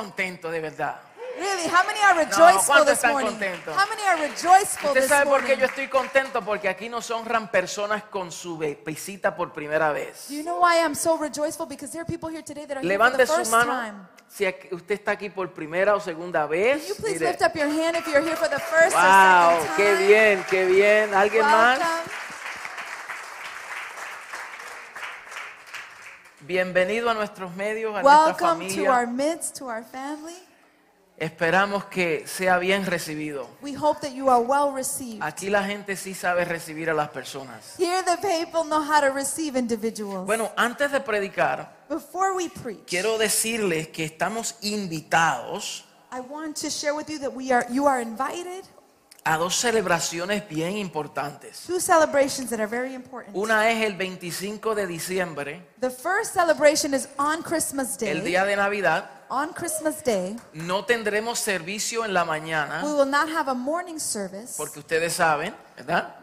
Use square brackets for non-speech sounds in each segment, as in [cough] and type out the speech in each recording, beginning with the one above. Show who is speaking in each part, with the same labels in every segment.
Speaker 1: contentos de verdad?
Speaker 2: Really, how many are rejoiceful
Speaker 1: ¿cuántos
Speaker 2: this
Speaker 1: están
Speaker 2: morning?
Speaker 1: contentos?
Speaker 2: How many are rejoiceful
Speaker 1: ¿Usted
Speaker 2: this
Speaker 1: sabe por qué yo estoy contento? Porque aquí nos honran personas con su visita por primera vez.
Speaker 2: You know why I'm so rejoiceful? Because there are people here today that are here for
Speaker 1: Levante
Speaker 2: the
Speaker 1: su mano
Speaker 2: time.
Speaker 1: si usted está aquí por primera o segunda
Speaker 2: Can
Speaker 1: vez.
Speaker 2: you please
Speaker 1: Mire.
Speaker 2: lift up your hand if you're here for the first or
Speaker 1: Wow,
Speaker 2: second time?
Speaker 1: qué bien, qué bien. ¿Alguien más? Bienvenido a nuestros medios, a nuestra
Speaker 2: Welcome to
Speaker 1: familia.
Speaker 2: our midst, to our family.
Speaker 1: Esperamos que sea bien recibido.
Speaker 2: We hope that you are well received.
Speaker 1: Aquí la gente sí sabe recibir a las personas.
Speaker 2: Here the people know how to receive individuals.
Speaker 1: Bueno, antes de predicar,
Speaker 2: Before we preach,
Speaker 1: quiero decirles que estamos invitados
Speaker 2: I want to share with you that we are you are invited
Speaker 1: a dos celebraciones bien importantes.
Speaker 2: to celebrations that are very important.
Speaker 1: Una es el 25 de diciembre,
Speaker 2: The first celebration is on Christmas
Speaker 1: el
Speaker 2: Day.
Speaker 1: día de Navidad.
Speaker 2: On Christmas Day,
Speaker 1: No tendremos servicio en la
Speaker 2: we
Speaker 1: mañana,
Speaker 2: will not have a morning service.
Speaker 1: porque ustedes saben, ¿verdad?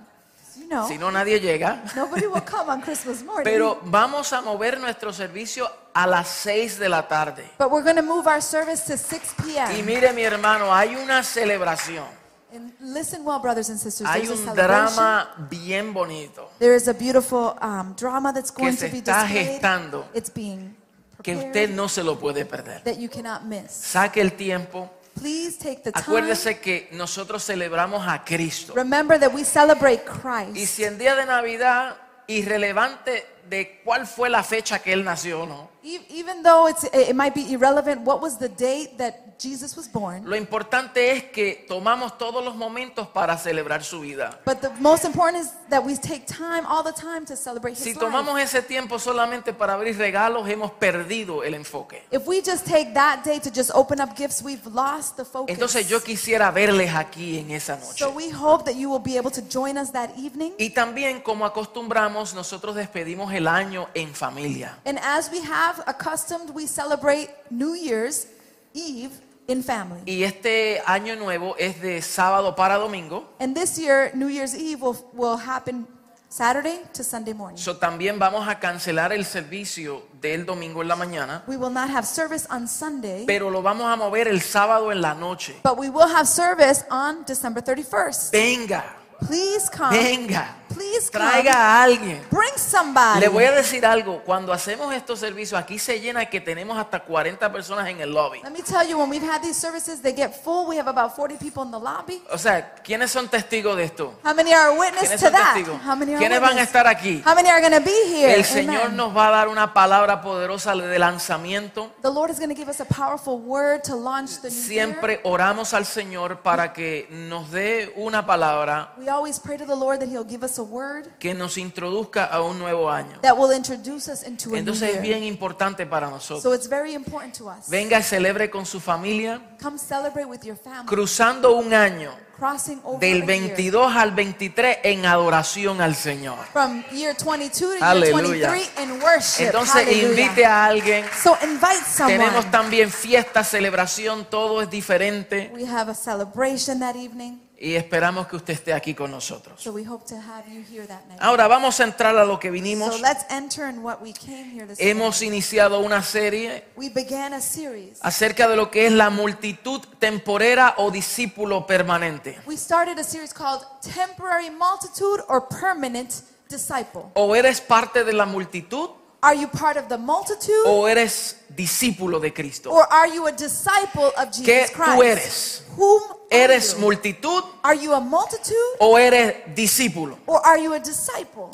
Speaker 2: You know,
Speaker 1: Si no, nadie llega.
Speaker 2: nobody will [laughs] come on Christmas morning.
Speaker 1: Pero vamos a mover nuestro servicio a las 6 de la tarde.
Speaker 2: but we're going to move our service to 6 p.m.
Speaker 1: Y mire mi hermano, hay una celebración,
Speaker 2: And listen well, brothers and sisters.
Speaker 1: hay
Speaker 2: There's
Speaker 1: un drama bien bonito
Speaker 2: There is a beautiful um, drama that's
Speaker 1: que
Speaker 2: going
Speaker 1: se
Speaker 2: to be
Speaker 1: está
Speaker 2: displayed.
Speaker 1: gestando
Speaker 2: It's being
Speaker 1: que
Speaker 2: prepared
Speaker 1: usted no se lo puede perder.
Speaker 2: that you cannot miss.
Speaker 1: Saque el tiempo.
Speaker 2: Please take the time.
Speaker 1: Acuérdese que nosotros celebramos a Cristo.
Speaker 2: Remember that we celebrate
Speaker 1: Y
Speaker 2: Christ.
Speaker 1: si en día de Navidad, irrelevante de cuál fue la fecha que él nació, ¿no?
Speaker 2: E- Even though it's, it might be irrelevant, what was the date that Jesus was born?
Speaker 1: Lo importante es que tomamos todos los momentos para celebrar su vida.
Speaker 2: But the most important is that we take time all the time to celebrate
Speaker 1: Si tomamos
Speaker 2: life.
Speaker 1: ese tiempo solamente para abrir regalos, hemos perdido el enfoque.
Speaker 2: If we just take that day to just open up gifts, we've lost the focus.
Speaker 1: Entonces yo quisiera verles aquí en esa noche.
Speaker 2: So we hope that you will be able to join us that evening.
Speaker 1: Y también, como acostumbramos, nosotros despedimos el año en familia.
Speaker 2: And as we have accustomed, we celebrate New Year's Eve in family.
Speaker 1: Y este año nuevo es de sábado para domingo.
Speaker 2: And this year, New Year's Eve will, will happen Saturday to Sunday morning.
Speaker 1: So, también vamos a cancelar el servicio del domingo en la mañana,
Speaker 2: We will not have service on Sunday,
Speaker 1: pero lo vamos a mover el sábado en la noche.
Speaker 2: but we will have service on December 31st.
Speaker 1: Venga,
Speaker 2: Please come.
Speaker 1: venga,
Speaker 2: Please come.
Speaker 1: traiga a alguien.
Speaker 2: Bring somebody.
Speaker 1: Le voy a decir algo, cuando hacemos estos servicios, aquí se llena que tenemos hasta 40 personas en el lobby.
Speaker 2: Let me tell you, when we've had these services, they get full. We have about 40 people in the lobby.
Speaker 1: O sea, ¿quiénes son testigos de esto?
Speaker 2: How many are witness
Speaker 1: ¿Quiénes
Speaker 2: to that?
Speaker 1: testigos?
Speaker 2: How many are
Speaker 1: ¿Quiénes van a
Speaker 2: witness?
Speaker 1: estar aquí?
Speaker 2: How many are going to be here?
Speaker 1: El Señor
Speaker 2: Amen.
Speaker 1: nos va a dar una palabra poderosa de lanzamiento.
Speaker 2: The Lord is going to give us a powerful word to launch the new year.
Speaker 1: Siempre oramos al Señor para que nos dé una palabra
Speaker 2: We always pray to the Lord that He'll give us a word
Speaker 1: que nos introduzca a un nuevo año.
Speaker 2: that will introduce us into a new
Speaker 1: Entonces es
Speaker 2: year.
Speaker 1: bien importante para
Speaker 2: So
Speaker 1: nosotros.
Speaker 2: it's very important to us.
Speaker 1: Venga y celebre con su familia,
Speaker 2: Come celebrate with your family,
Speaker 1: cruzando un año
Speaker 2: crossing over
Speaker 1: del
Speaker 2: a year.
Speaker 1: 22 al 23 en adoración al Señor.
Speaker 2: From year 22 to year
Speaker 1: Aleluya.
Speaker 2: 23 in worship.
Speaker 1: Entonces
Speaker 2: Hallelujah.
Speaker 1: invite a alguien.
Speaker 2: So invite someone.
Speaker 1: Tenemos también fiesta, celebración, todo es diferente
Speaker 2: We have a celebration that evening.
Speaker 1: Y esperamos que usted esté aquí con nosotros.
Speaker 2: So we hope to have you here that night.
Speaker 1: Ahora vamos a entrar a lo que
Speaker 2: So
Speaker 1: vinimos.
Speaker 2: let's enter in what we came here this
Speaker 1: Hemos iniciado una serie
Speaker 2: We began a series.
Speaker 1: acerca de lo que es la multitud temporera o discípulo permanente.
Speaker 2: We started a series called Temporary Multitude or Permanent Disciple.
Speaker 1: O eres parte de la multitud
Speaker 2: Are you part of the multitude
Speaker 1: o eres discípulo de Cristo.
Speaker 2: or are you a disciple of Jesus
Speaker 1: ¿Qué
Speaker 2: Christ?
Speaker 1: tú eres?
Speaker 2: Whom are
Speaker 1: ¿Eres
Speaker 2: you?
Speaker 1: multitud
Speaker 2: Are you a multitude
Speaker 1: o eres discípulo?
Speaker 2: or are you a disciple?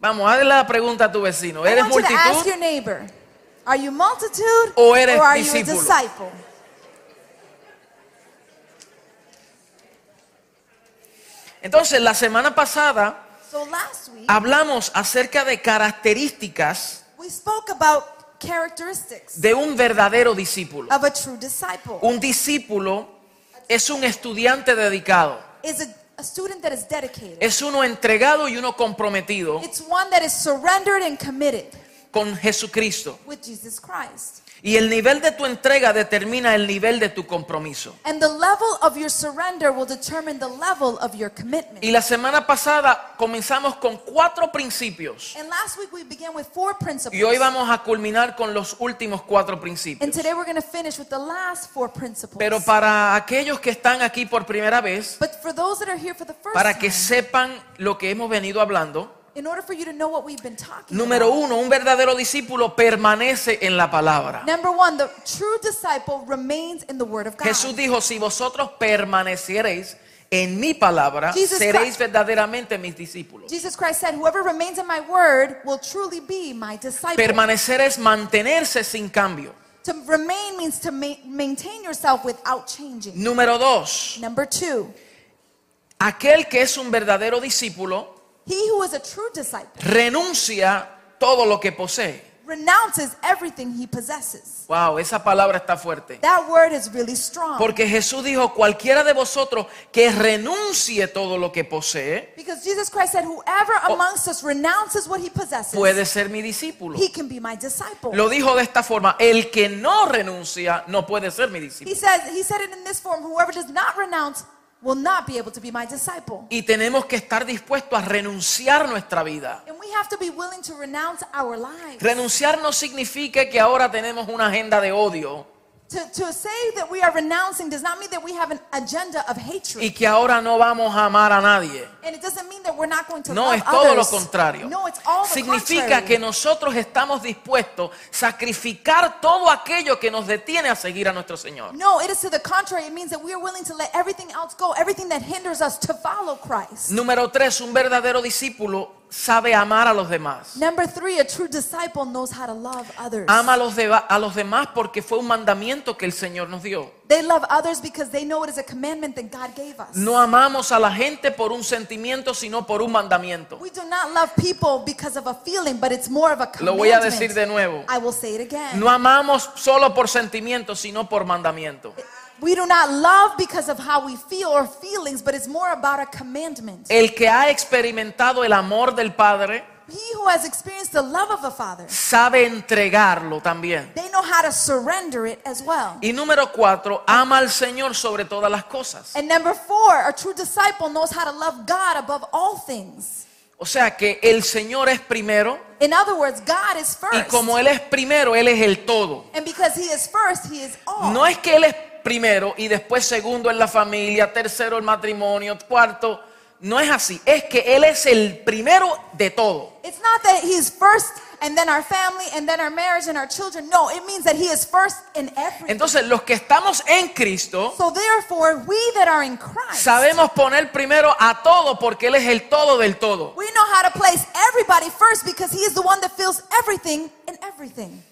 Speaker 1: Vamos, hazle la pregunta a tu vecino.
Speaker 2: I
Speaker 1: ¿Eres
Speaker 2: want you to ask
Speaker 1: multitud?
Speaker 2: your neighbor, are you multitude
Speaker 1: O eres
Speaker 2: or are you a
Speaker 1: discípulo?
Speaker 2: disciple?
Speaker 1: Entonces, la semana pasada
Speaker 2: So last week
Speaker 1: hablamos acerca de características
Speaker 2: we spoke about characteristics
Speaker 1: de un verdadero discípulo.
Speaker 2: of a true disciple.
Speaker 1: Un discípulo es un estudiante dedicado.
Speaker 2: Is a, a student that is dedicated.
Speaker 1: Es uno entregado y uno comprometido
Speaker 2: It's one that is surrendered and committed
Speaker 1: con Jesucristo.
Speaker 2: with Jesus Christ.
Speaker 1: Y el nivel de tu entrega determina el nivel de tu compromiso.
Speaker 2: And the level of your surrender will determine the level of your commitment.
Speaker 1: Y la semana pasada comenzamos con cuatro principios.
Speaker 2: And last week we began with four principles.
Speaker 1: Y hoy vamos a culminar con los últimos cuatro
Speaker 2: And
Speaker 1: principios.
Speaker 2: today we're going to finish with the last four principles.
Speaker 1: Pero para aquellos que están aquí por primera vez,
Speaker 2: but for those that are here for the first
Speaker 1: para que
Speaker 2: time,
Speaker 1: sepan lo que hemos venido hablando,
Speaker 2: in order for you to know what we've been talking
Speaker 1: número
Speaker 2: about.
Speaker 1: uno, un verdadero discípulo permanece en la palabra.
Speaker 2: Number one, the true disciple remains in the Word of God.
Speaker 1: Jesús dijo, si vosotros permaneciereis en mi palabra,
Speaker 2: Jesus
Speaker 1: seréis
Speaker 2: Christ-
Speaker 1: verdaderamente mis discípulos.
Speaker 2: Jesus Christ said, Whoever remains in my Word will truly be my disciple.
Speaker 1: Permanecer es mantenerse sin cambio.
Speaker 2: to remain means to ma- maintain yourself without changing.
Speaker 1: Número dos,
Speaker 2: Number two,
Speaker 1: aquel que es un verdadero discípulo
Speaker 2: he who is a true disciple
Speaker 1: renuncia todo lo que posee.
Speaker 2: renounces everything he possesses.
Speaker 1: Wow, esa palabra está fuerte.
Speaker 2: That word is really strong.
Speaker 1: Porque Jesús dijo, cualquiera de vosotros que renuncie todo lo que posee,
Speaker 2: because Jesus Christ said, Whoever amongst us renounces what he possesses,
Speaker 1: puede ser mi discípulo.
Speaker 2: he can be my disciple.
Speaker 1: Lo dijo de esta forma, el que no renuncia no puede ser mi
Speaker 2: He
Speaker 1: discípulo.
Speaker 2: says he said it in this form, whoever does not renounce will not be able to be my disciple.
Speaker 1: Y tenemos que estar dispuestos a renunciar nuestra vida.
Speaker 2: And we have to be willing to renounce our lives.
Speaker 1: Renunciar no significa que ahora tenemos una agenda de odio
Speaker 2: To, to say that we are renouncing does not mean that we have an agenda of hatred.
Speaker 1: y que ahora no vamos a amar a nadie.
Speaker 2: and it doesn't mean that we're not going to
Speaker 1: No,
Speaker 2: love
Speaker 1: es todo lo contrario.
Speaker 2: No, it's all the
Speaker 1: Significa
Speaker 2: contrary.
Speaker 1: que nosotros estamos dispuestos a sacrificar todo aquello que nos detiene a seguir a nuestro Señor.
Speaker 2: No, it is to the contrary. It means that we are willing to let everything else go, everything that hinders us to follow Christ.
Speaker 1: Número tres, un verdadero discípulo sabe amar a los demás.
Speaker 2: Number three, a true disciple knows how to love others.
Speaker 1: Ama a los, deba- a los demás porque fue un mandamiento que el Señor nos dio.
Speaker 2: They love others because they know it is a commandment that God gave us.
Speaker 1: No amamos a la gente por un sentimiento, sino por un mandamiento.
Speaker 2: We do not love people because of a feeling, but it's more of a
Speaker 1: Lo voy a
Speaker 2: commandment.
Speaker 1: decir de nuevo.
Speaker 2: I will say it again.
Speaker 1: No amamos solo por sentimiento, sino por mandamiento.
Speaker 2: We do not love because of how we feel or feelings, but it's more about a commandment.
Speaker 1: El que ha experimentado el amor del Padre
Speaker 2: He who has experienced the love of the Father,
Speaker 1: sabe entregarlo también.
Speaker 2: they know how to surrender it as well.
Speaker 1: Y número cuatro, ama al Señor sobre todas las cosas.
Speaker 2: And number four, a true disciple knows how to love God above all things.
Speaker 1: O sea que el Señor es primero
Speaker 2: In other words, God is
Speaker 1: y
Speaker 2: first.
Speaker 1: como Él es primero, Él es el todo.
Speaker 2: And because He is first, He is all.
Speaker 1: No es que Él es primero y después segundo en la familia, tercero el matrimonio, cuarto. No es así. Es que Él es el primero de todo.
Speaker 2: It's not that He's first and then our family and then our marriage and our children. No, it means that He is first in everything.
Speaker 1: Entonces los que estamos en Cristo
Speaker 2: So therefore, we that are in Christ,
Speaker 1: sabemos poner primero a todo porque Él es el todo del todo.
Speaker 2: we know how to place everybody first because He is the one that fills everything in everything.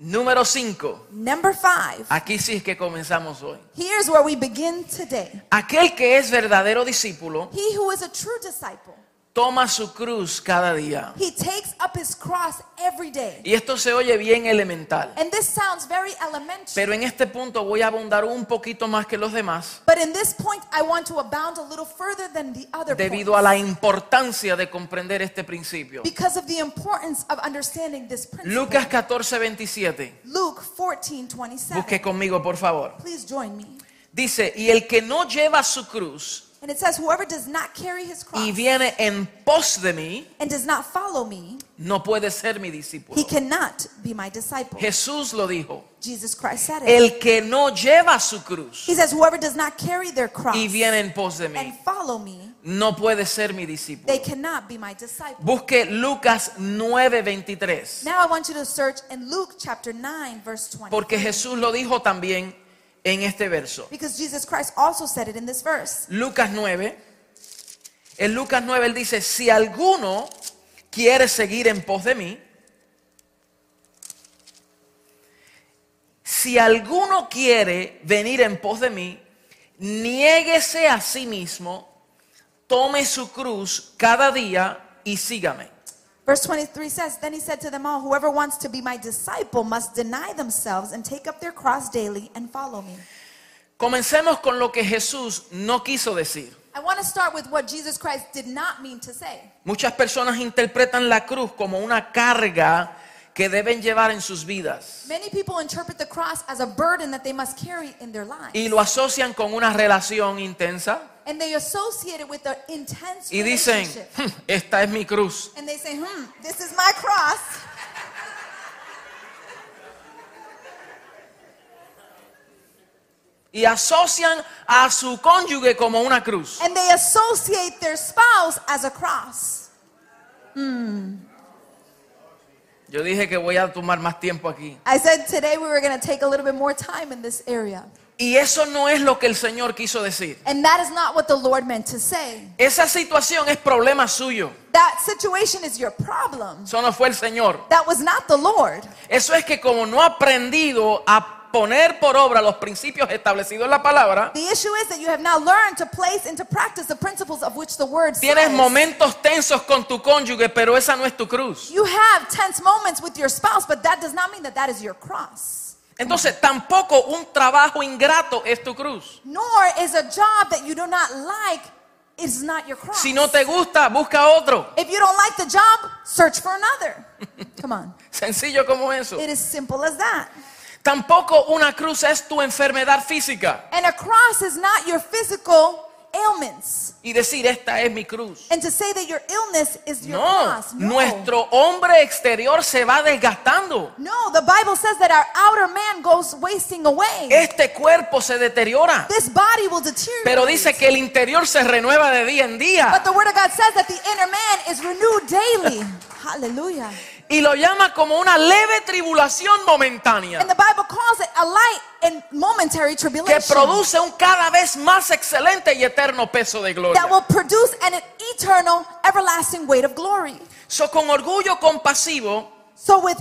Speaker 1: Número 5.
Speaker 2: Number five.
Speaker 1: Aquí sí es que comenzamos hoy.
Speaker 2: Here's where we begin today.
Speaker 1: Aquel que es verdadero discípulo
Speaker 2: He who is a true disciple,
Speaker 1: toma su cruz cada día.
Speaker 2: he takes up his cross every day.
Speaker 1: Y esto se oye bien elemental.
Speaker 2: And this sounds very elementary.
Speaker 1: Pero en este punto voy a abundar un poquito más que los demás
Speaker 2: But in this point, I want to abound a little further than the other
Speaker 1: debido
Speaker 2: points
Speaker 1: a la importancia de comprender este principio.
Speaker 2: because of the importance of understanding this principle.
Speaker 1: Lucas 14, 27.
Speaker 2: Luke 14, 27.
Speaker 1: Busque conmigo, por favor.
Speaker 2: Please join me.
Speaker 1: Dice, y el que no lleva su cruz
Speaker 2: And it says, Whoever does not carry his cross
Speaker 1: y viene en pos de mí,
Speaker 2: and does not follow me,
Speaker 1: no puede ser mi
Speaker 2: he
Speaker 1: discípulo.
Speaker 2: cannot be my disciple.
Speaker 1: Jesús lo dijo.
Speaker 2: Jesus Christ said it.
Speaker 1: El que no lleva su cruz
Speaker 2: He says, Whoever does not carry their cross
Speaker 1: y viene en pos de
Speaker 2: and
Speaker 1: mí,
Speaker 2: follow me,
Speaker 1: no puede ser mi discípulo.
Speaker 2: they cannot be my disciple.
Speaker 1: Busque Lucas 9:23.
Speaker 2: Now I want you to search in Luke chapter 9, verse 20.
Speaker 1: Porque Jesús lo dijo también en este verso.
Speaker 2: Because Jesus Christ also said it in this verse.
Speaker 1: Lucas 9. En Lucas 9 él dice, si alguno quiere seguir en pos de mí, si alguno quiere venir en pos de mí, niéguese a sí mismo, tome su cruz cada día y sígame.
Speaker 2: Verse 23 says, Then he said to them all, Whoever wants to be my disciple must deny themselves and take up their cross daily and follow me.
Speaker 1: Comencemos con lo que Jesús no quiso decir.
Speaker 2: I want to start with what Jesus Christ did not mean to say.
Speaker 1: Muchas personas interpretan la cruz como una carga que deben llevar en sus vidas
Speaker 2: Many people interpret the cross as a burden that they must carry in their lives.
Speaker 1: y lo asocian con una relación intensa
Speaker 2: And they associate it with the intense
Speaker 1: y dicen,
Speaker 2: relationship.
Speaker 1: "Hmm, esta es mi cruz.
Speaker 2: And they say, hmm, this is my cross.
Speaker 1: Y asocian a su cónyuge como una cruz.
Speaker 2: And they associate their spouse as a cross.
Speaker 1: Yo dije que voy a tomar más tiempo aquí.
Speaker 2: I said today we were going to take a little bit more time in this area.
Speaker 1: Y eso no es lo que el Señor quiso decir.
Speaker 2: And that is not what the Lord meant to say.
Speaker 1: Esa situación es problema suyo.
Speaker 2: That situation is your problem.
Speaker 1: Eso no fue el Señor.
Speaker 2: That was not the Lord.
Speaker 1: Eso es que como no ha aprendido a poner por obra los principios establecidos en la palabra,
Speaker 2: The issue is that you have now learned to place into practice the principles of which the word
Speaker 1: tienes
Speaker 2: says.
Speaker 1: momentos tensos con tu cónyuge, pero esa no es tu cruz.
Speaker 2: You have tense moments with your spouse, but that does not mean that that is your cross.
Speaker 1: Entonces tampoco un trabajo ingrato es tu cruz.
Speaker 2: Nor is a job that you do not like is not your cross.
Speaker 1: Si no te gusta, busca otro.
Speaker 2: If you don't like the job, search for another. [laughs] Come on.
Speaker 1: Sencillo como eso.
Speaker 2: It is simple as that.
Speaker 1: Tampoco una cruz es tu enfermedad física.
Speaker 2: And a cross is not your physical ailments.
Speaker 1: Y decir, esta es mi cruz.
Speaker 2: And to say that your illness is your
Speaker 1: No,
Speaker 2: cross. No.
Speaker 1: nuestro hombre exterior se va desgastando.
Speaker 2: No, the Bible says that our outer man goes wasting away.
Speaker 1: Este cuerpo se deteriora.
Speaker 2: This body will deteriorate.
Speaker 1: Pero dice que el interior se renueva de día en
Speaker 2: But
Speaker 1: día.
Speaker 2: the word of God says that the inner man is renewed daily. [laughs] Hallelujah.
Speaker 1: Y lo llama como una leve tribulación momentánea.
Speaker 2: And the Bible calls it a light and momentary
Speaker 1: Que
Speaker 2: tribulation
Speaker 1: produce un cada vez más excelente y eterno peso de gloria.
Speaker 2: that will produce an eternal, everlasting weight of glory.
Speaker 1: So, con orgullo compasivo,
Speaker 2: So with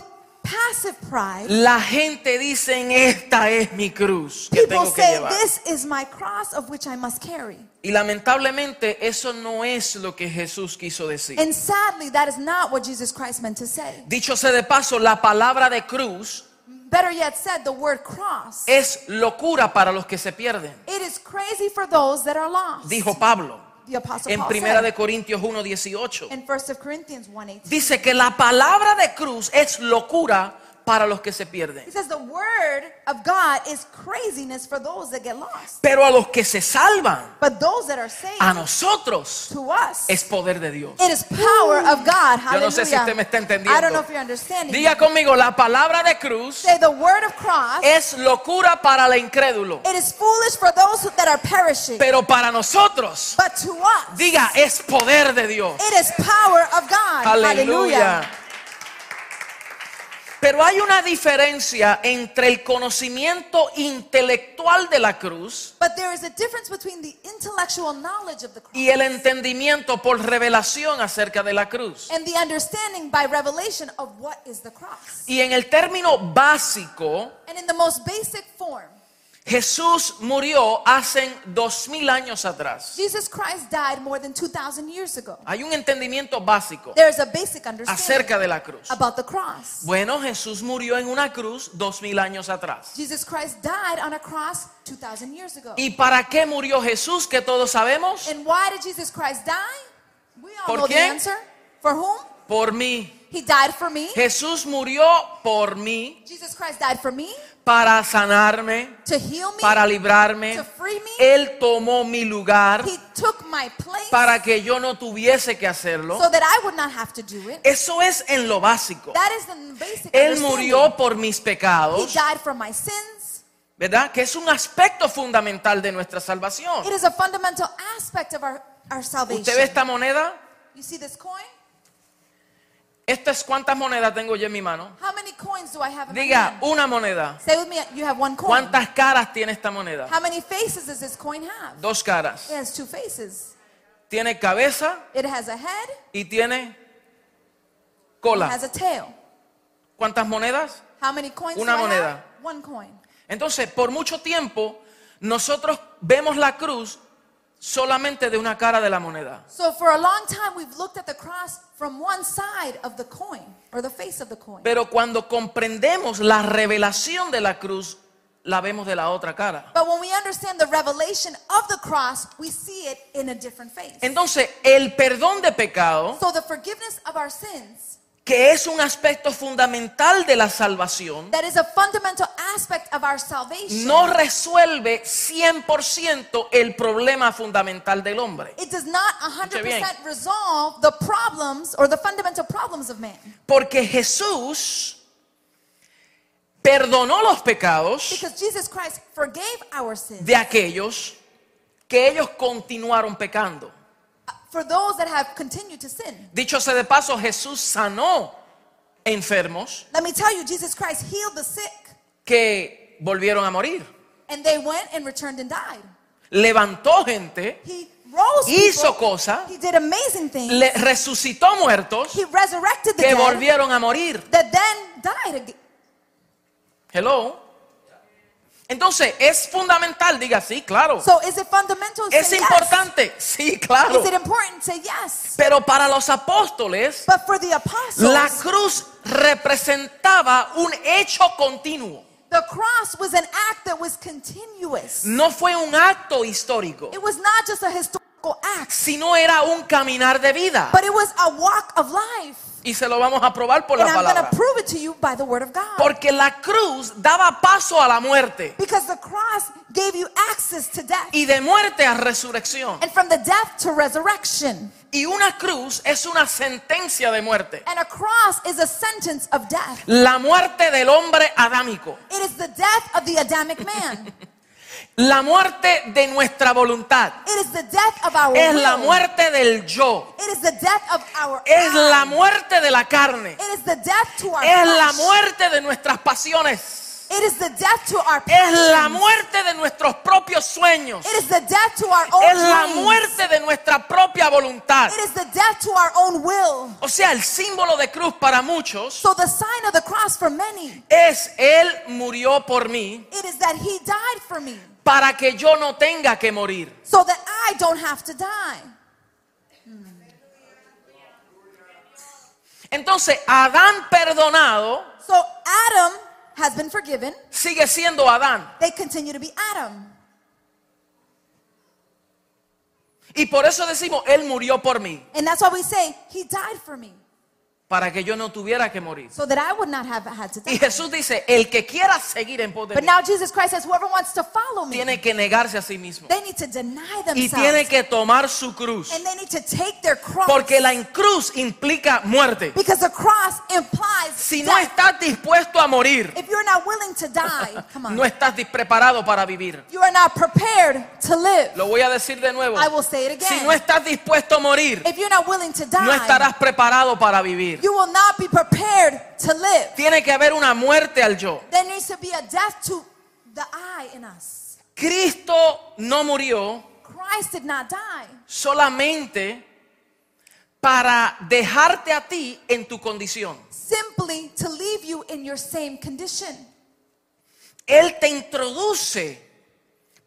Speaker 2: pride,
Speaker 1: la gente dice, esta es mi cruz que
Speaker 2: people
Speaker 1: tengo que
Speaker 2: say,
Speaker 1: llevar.
Speaker 2: This is my cross of which I must carry.
Speaker 1: Y lamentablemente eso no es lo que Jesús quiso decir.
Speaker 2: And sadly, that is not what Jesus Christ meant to say.
Speaker 1: Dicho sea de paso, la palabra de cruz
Speaker 2: Better yet said, the word cross.
Speaker 1: es locura para los que se pierden,
Speaker 2: It is crazy for those that are lost.
Speaker 1: dijo Pablo
Speaker 2: the Apostle
Speaker 1: en
Speaker 2: Paul
Speaker 1: Primera
Speaker 2: said
Speaker 1: de Corintios 1:18.
Speaker 2: in 1 Corinthians 1.18.
Speaker 1: Dice que la palabra de cruz es locura para los que se pierden.
Speaker 2: He says the word of God is craziness for those that get lost.
Speaker 1: Pero a los que se salvan,
Speaker 2: But those that are saved,
Speaker 1: a nosotros,
Speaker 2: to us,
Speaker 1: es poder de Dios.
Speaker 2: it is power of God.
Speaker 1: Yo no sé si
Speaker 2: Hallelujah.
Speaker 1: usted me está
Speaker 2: I don't know
Speaker 1: entendiendo.
Speaker 2: if you're understanding.
Speaker 1: Diga conmigo, la palabra de cruz
Speaker 2: Say the word of cross,
Speaker 1: es locura para el incrédulo.
Speaker 2: it is foolish for those that are perishing.
Speaker 1: Pero para nosotros,
Speaker 2: But to us,
Speaker 1: diga, es poder de Dios.
Speaker 2: it is power of God.
Speaker 1: Aleluya. Pero hay una diferencia entre el conocimiento intelectual de la cruz
Speaker 2: But there is a difference between the intellectual knowledge of the cross
Speaker 1: y el entendimiento por revelación acerca de la cruz.
Speaker 2: and the understanding by revelation of what is the cross.
Speaker 1: Y en el término básico,
Speaker 2: And in the most basic form,
Speaker 1: Jesús murió hace dos mil años atrás.
Speaker 2: Jesus Christ died more than 2,000 years ago.
Speaker 1: Hay un entendimiento básico
Speaker 2: There's a basic understanding
Speaker 1: acerca de la cruz.
Speaker 2: about the cross.
Speaker 1: Bueno, Jesús murió en una cruz dos mil años atrás.
Speaker 2: Jesus Christ died on a cross 2,000 years ago.
Speaker 1: ¿Y para qué murió Jesús? Que todos sabemos.
Speaker 2: And why did Jesus Christ die? We all
Speaker 1: ¿Por
Speaker 2: know
Speaker 1: qué?
Speaker 2: the answer. For whom?
Speaker 1: Por mí.
Speaker 2: He died for me.
Speaker 1: Jesús murió por mí
Speaker 2: Jesus Christ died for me
Speaker 1: para sanarme,
Speaker 2: to heal me,
Speaker 1: para librarme.
Speaker 2: to free me.
Speaker 1: Él tomó mi lugar
Speaker 2: He took my place
Speaker 1: para que yo no tuviese que hacerlo.
Speaker 2: so that I would not have to do it.
Speaker 1: Eso es en lo básico.
Speaker 2: That is the basic
Speaker 1: Él murió por mis
Speaker 2: He
Speaker 1: pecados,
Speaker 2: died for my sins.
Speaker 1: ¿verdad? Que es un aspecto fundamental de nuestra salvación.
Speaker 2: It is a fundamental aspect of our, our salvation.
Speaker 1: ¿Usted ve esta moneda?
Speaker 2: You see this coin?
Speaker 1: ¿Esta es cuántas monedas tengo yo en mi mano?
Speaker 2: How many coins do I have in my
Speaker 1: Diga,
Speaker 2: hand?
Speaker 1: una moneda.
Speaker 2: Say with me, you have one coin.
Speaker 1: ¿Cuántas caras tiene esta moneda?
Speaker 2: How many faces does this coin have?
Speaker 1: Dos caras.
Speaker 2: It has two faces.
Speaker 1: Tiene cabeza
Speaker 2: It has a head,
Speaker 1: y tiene
Speaker 2: it
Speaker 1: cola.
Speaker 2: has a tail.
Speaker 1: ¿Cuántas monedas?
Speaker 2: How many coins
Speaker 1: Una
Speaker 2: do I
Speaker 1: moneda.
Speaker 2: have? One coin.
Speaker 1: Entonces, por mucho tiempo, nosotros vemos la cruz solamente de una cara de la moneda.
Speaker 2: So for a long time we've looked at the cross from one side of the coin or the face of the coin.
Speaker 1: Pero cuando comprendemos la revelación de la cruz, la vemos de la otra cara.
Speaker 2: But when we understand the revelation of the cross, we see it in a different face.
Speaker 1: Entonces, el perdón de pecado
Speaker 2: So the forgiveness of our sins
Speaker 1: que es un aspecto fundamental de la salvación,
Speaker 2: that is a fundamental aspect of our salvation.
Speaker 1: no resuelve 100% el problema fundamental del hombre.
Speaker 2: It does not
Speaker 1: Escuche bien.
Speaker 2: 100% resolve the problems or the fundamental problems of man.
Speaker 1: Porque Jesús perdonó los pecados
Speaker 2: Because Jesus Christ forgave our sins
Speaker 1: de aquellos que ellos continuaron pecando.
Speaker 2: For those that have continued to sin.
Speaker 1: Dicho sea de paso, Jesús sanó enfermos
Speaker 2: Let me tell you, Jesus Christ healed the sick,
Speaker 1: que volvieron a morir.
Speaker 2: and they went and returned and died.
Speaker 1: Levantó gente,
Speaker 2: He rose
Speaker 1: hizo
Speaker 2: people.
Speaker 1: cosas,
Speaker 2: He did amazing things.
Speaker 1: le resucitó muertos
Speaker 2: he resurrected the
Speaker 1: que
Speaker 2: dead
Speaker 1: volvieron a morir.
Speaker 2: that then died again.
Speaker 1: Hello. Entonces, es fundamental, diga sí, claro.
Speaker 2: So is it fundamental?
Speaker 1: Es
Speaker 2: Say
Speaker 1: importante, sí, claro.
Speaker 2: Is it important? Say yes.
Speaker 1: Pero para los apóstoles,
Speaker 2: But for the apostles,
Speaker 1: la cruz representaba un hecho continuo.
Speaker 2: the cross was an act that was continuous.
Speaker 1: No fue un acto histórico,
Speaker 2: It was not just a historical act,
Speaker 1: sino era un caminar de vida.
Speaker 2: but it was a walk of life.
Speaker 1: Y se lo vamos a probar por
Speaker 2: And
Speaker 1: la
Speaker 2: I'm going
Speaker 1: palabra.
Speaker 2: to prove it to you by the word of God.
Speaker 1: Porque la cruz daba paso a la muerte
Speaker 2: Because the cross gave you access to death.
Speaker 1: y de muerte a resurrección.
Speaker 2: And from the death to resurrection.
Speaker 1: Y una cruz es una sentencia de muerte.
Speaker 2: And a cross is a sentence of death.
Speaker 1: La muerte del hombre adámico.
Speaker 2: It is the death of the Adamic man. [laughs]
Speaker 1: La muerte de nuestra voluntad.
Speaker 2: It is the death of our
Speaker 1: Es la muerte del yo.
Speaker 2: It is the death of our
Speaker 1: Es la muerte de la carne.
Speaker 2: It is the death to our
Speaker 1: Es la muerte de nuestras pasiones.
Speaker 2: It is the death to our
Speaker 1: Es la muerte de nuestros propios sueños.
Speaker 2: It is the death to our own
Speaker 1: Es la muerte de nuestra propia voluntad.
Speaker 2: It is the death to our own will.
Speaker 1: O sea, el símbolo de cruz para muchos
Speaker 2: So the sign of the cross for many,
Speaker 1: es Él murió por mí
Speaker 2: it is that he died for me.
Speaker 1: Para que yo no tenga que morir.
Speaker 2: So that I don't have to die.
Speaker 1: Entonces, Adán perdonado
Speaker 2: So Adam has been forgiven.
Speaker 1: sigue siendo Adán.
Speaker 2: They continue to be Adam.
Speaker 1: Y por eso decimos, Él murió por mí,
Speaker 2: And that's why we say he died for me.
Speaker 1: Para que yo no tuviera que morir.
Speaker 2: So that I would not have had to
Speaker 1: Y
Speaker 2: die.
Speaker 1: Jesús dice, el que quiera seguir en pos de
Speaker 2: But
Speaker 1: mí,
Speaker 2: now Jesus Christ says, whoever wants to follow me,
Speaker 1: tiene que negarse a sí mismo.
Speaker 2: they need to deny
Speaker 1: Y tiene
Speaker 2: themselves.
Speaker 1: que tomar su cruz.
Speaker 2: And they need to take their cross.
Speaker 1: Porque la cruz implica muerte.
Speaker 2: Because the cross implies
Speaker 1: Si no
Speaker 2: death.
Speaker 1: estás dispuesto a morir,
Speaker 2: If you're not willing to die, [laughs] come on.
Speaker 1: no estás preparado para vivir.
Speaker 2: You are not prepared to live.
Speaker 1: Lo voy a decir de nuevo.
Speaker 2: I will say it
Speaker 1: Si
Speaker 2: again.
Speaker 1: no estás dispuesto a morir,
Speaker 2: If you're not willing to
Speaker 1: no
Speaker 2: die,
Speaker 1: estarás preparado para vivir.
Speaker 2: You will not be prepared to live.
Speaker 1: Tiene que haber una muerte al yo.
Speaker 2: There needs to be a death to the I in us.
Speaker 1: Cristo no murió
Speaker 2: Christ did not die
Speaker 1: solamente para dejarte a ti en tu condición.
Speaker 2: simply to leave you in your same condition.
Speaker 1: Él te introduce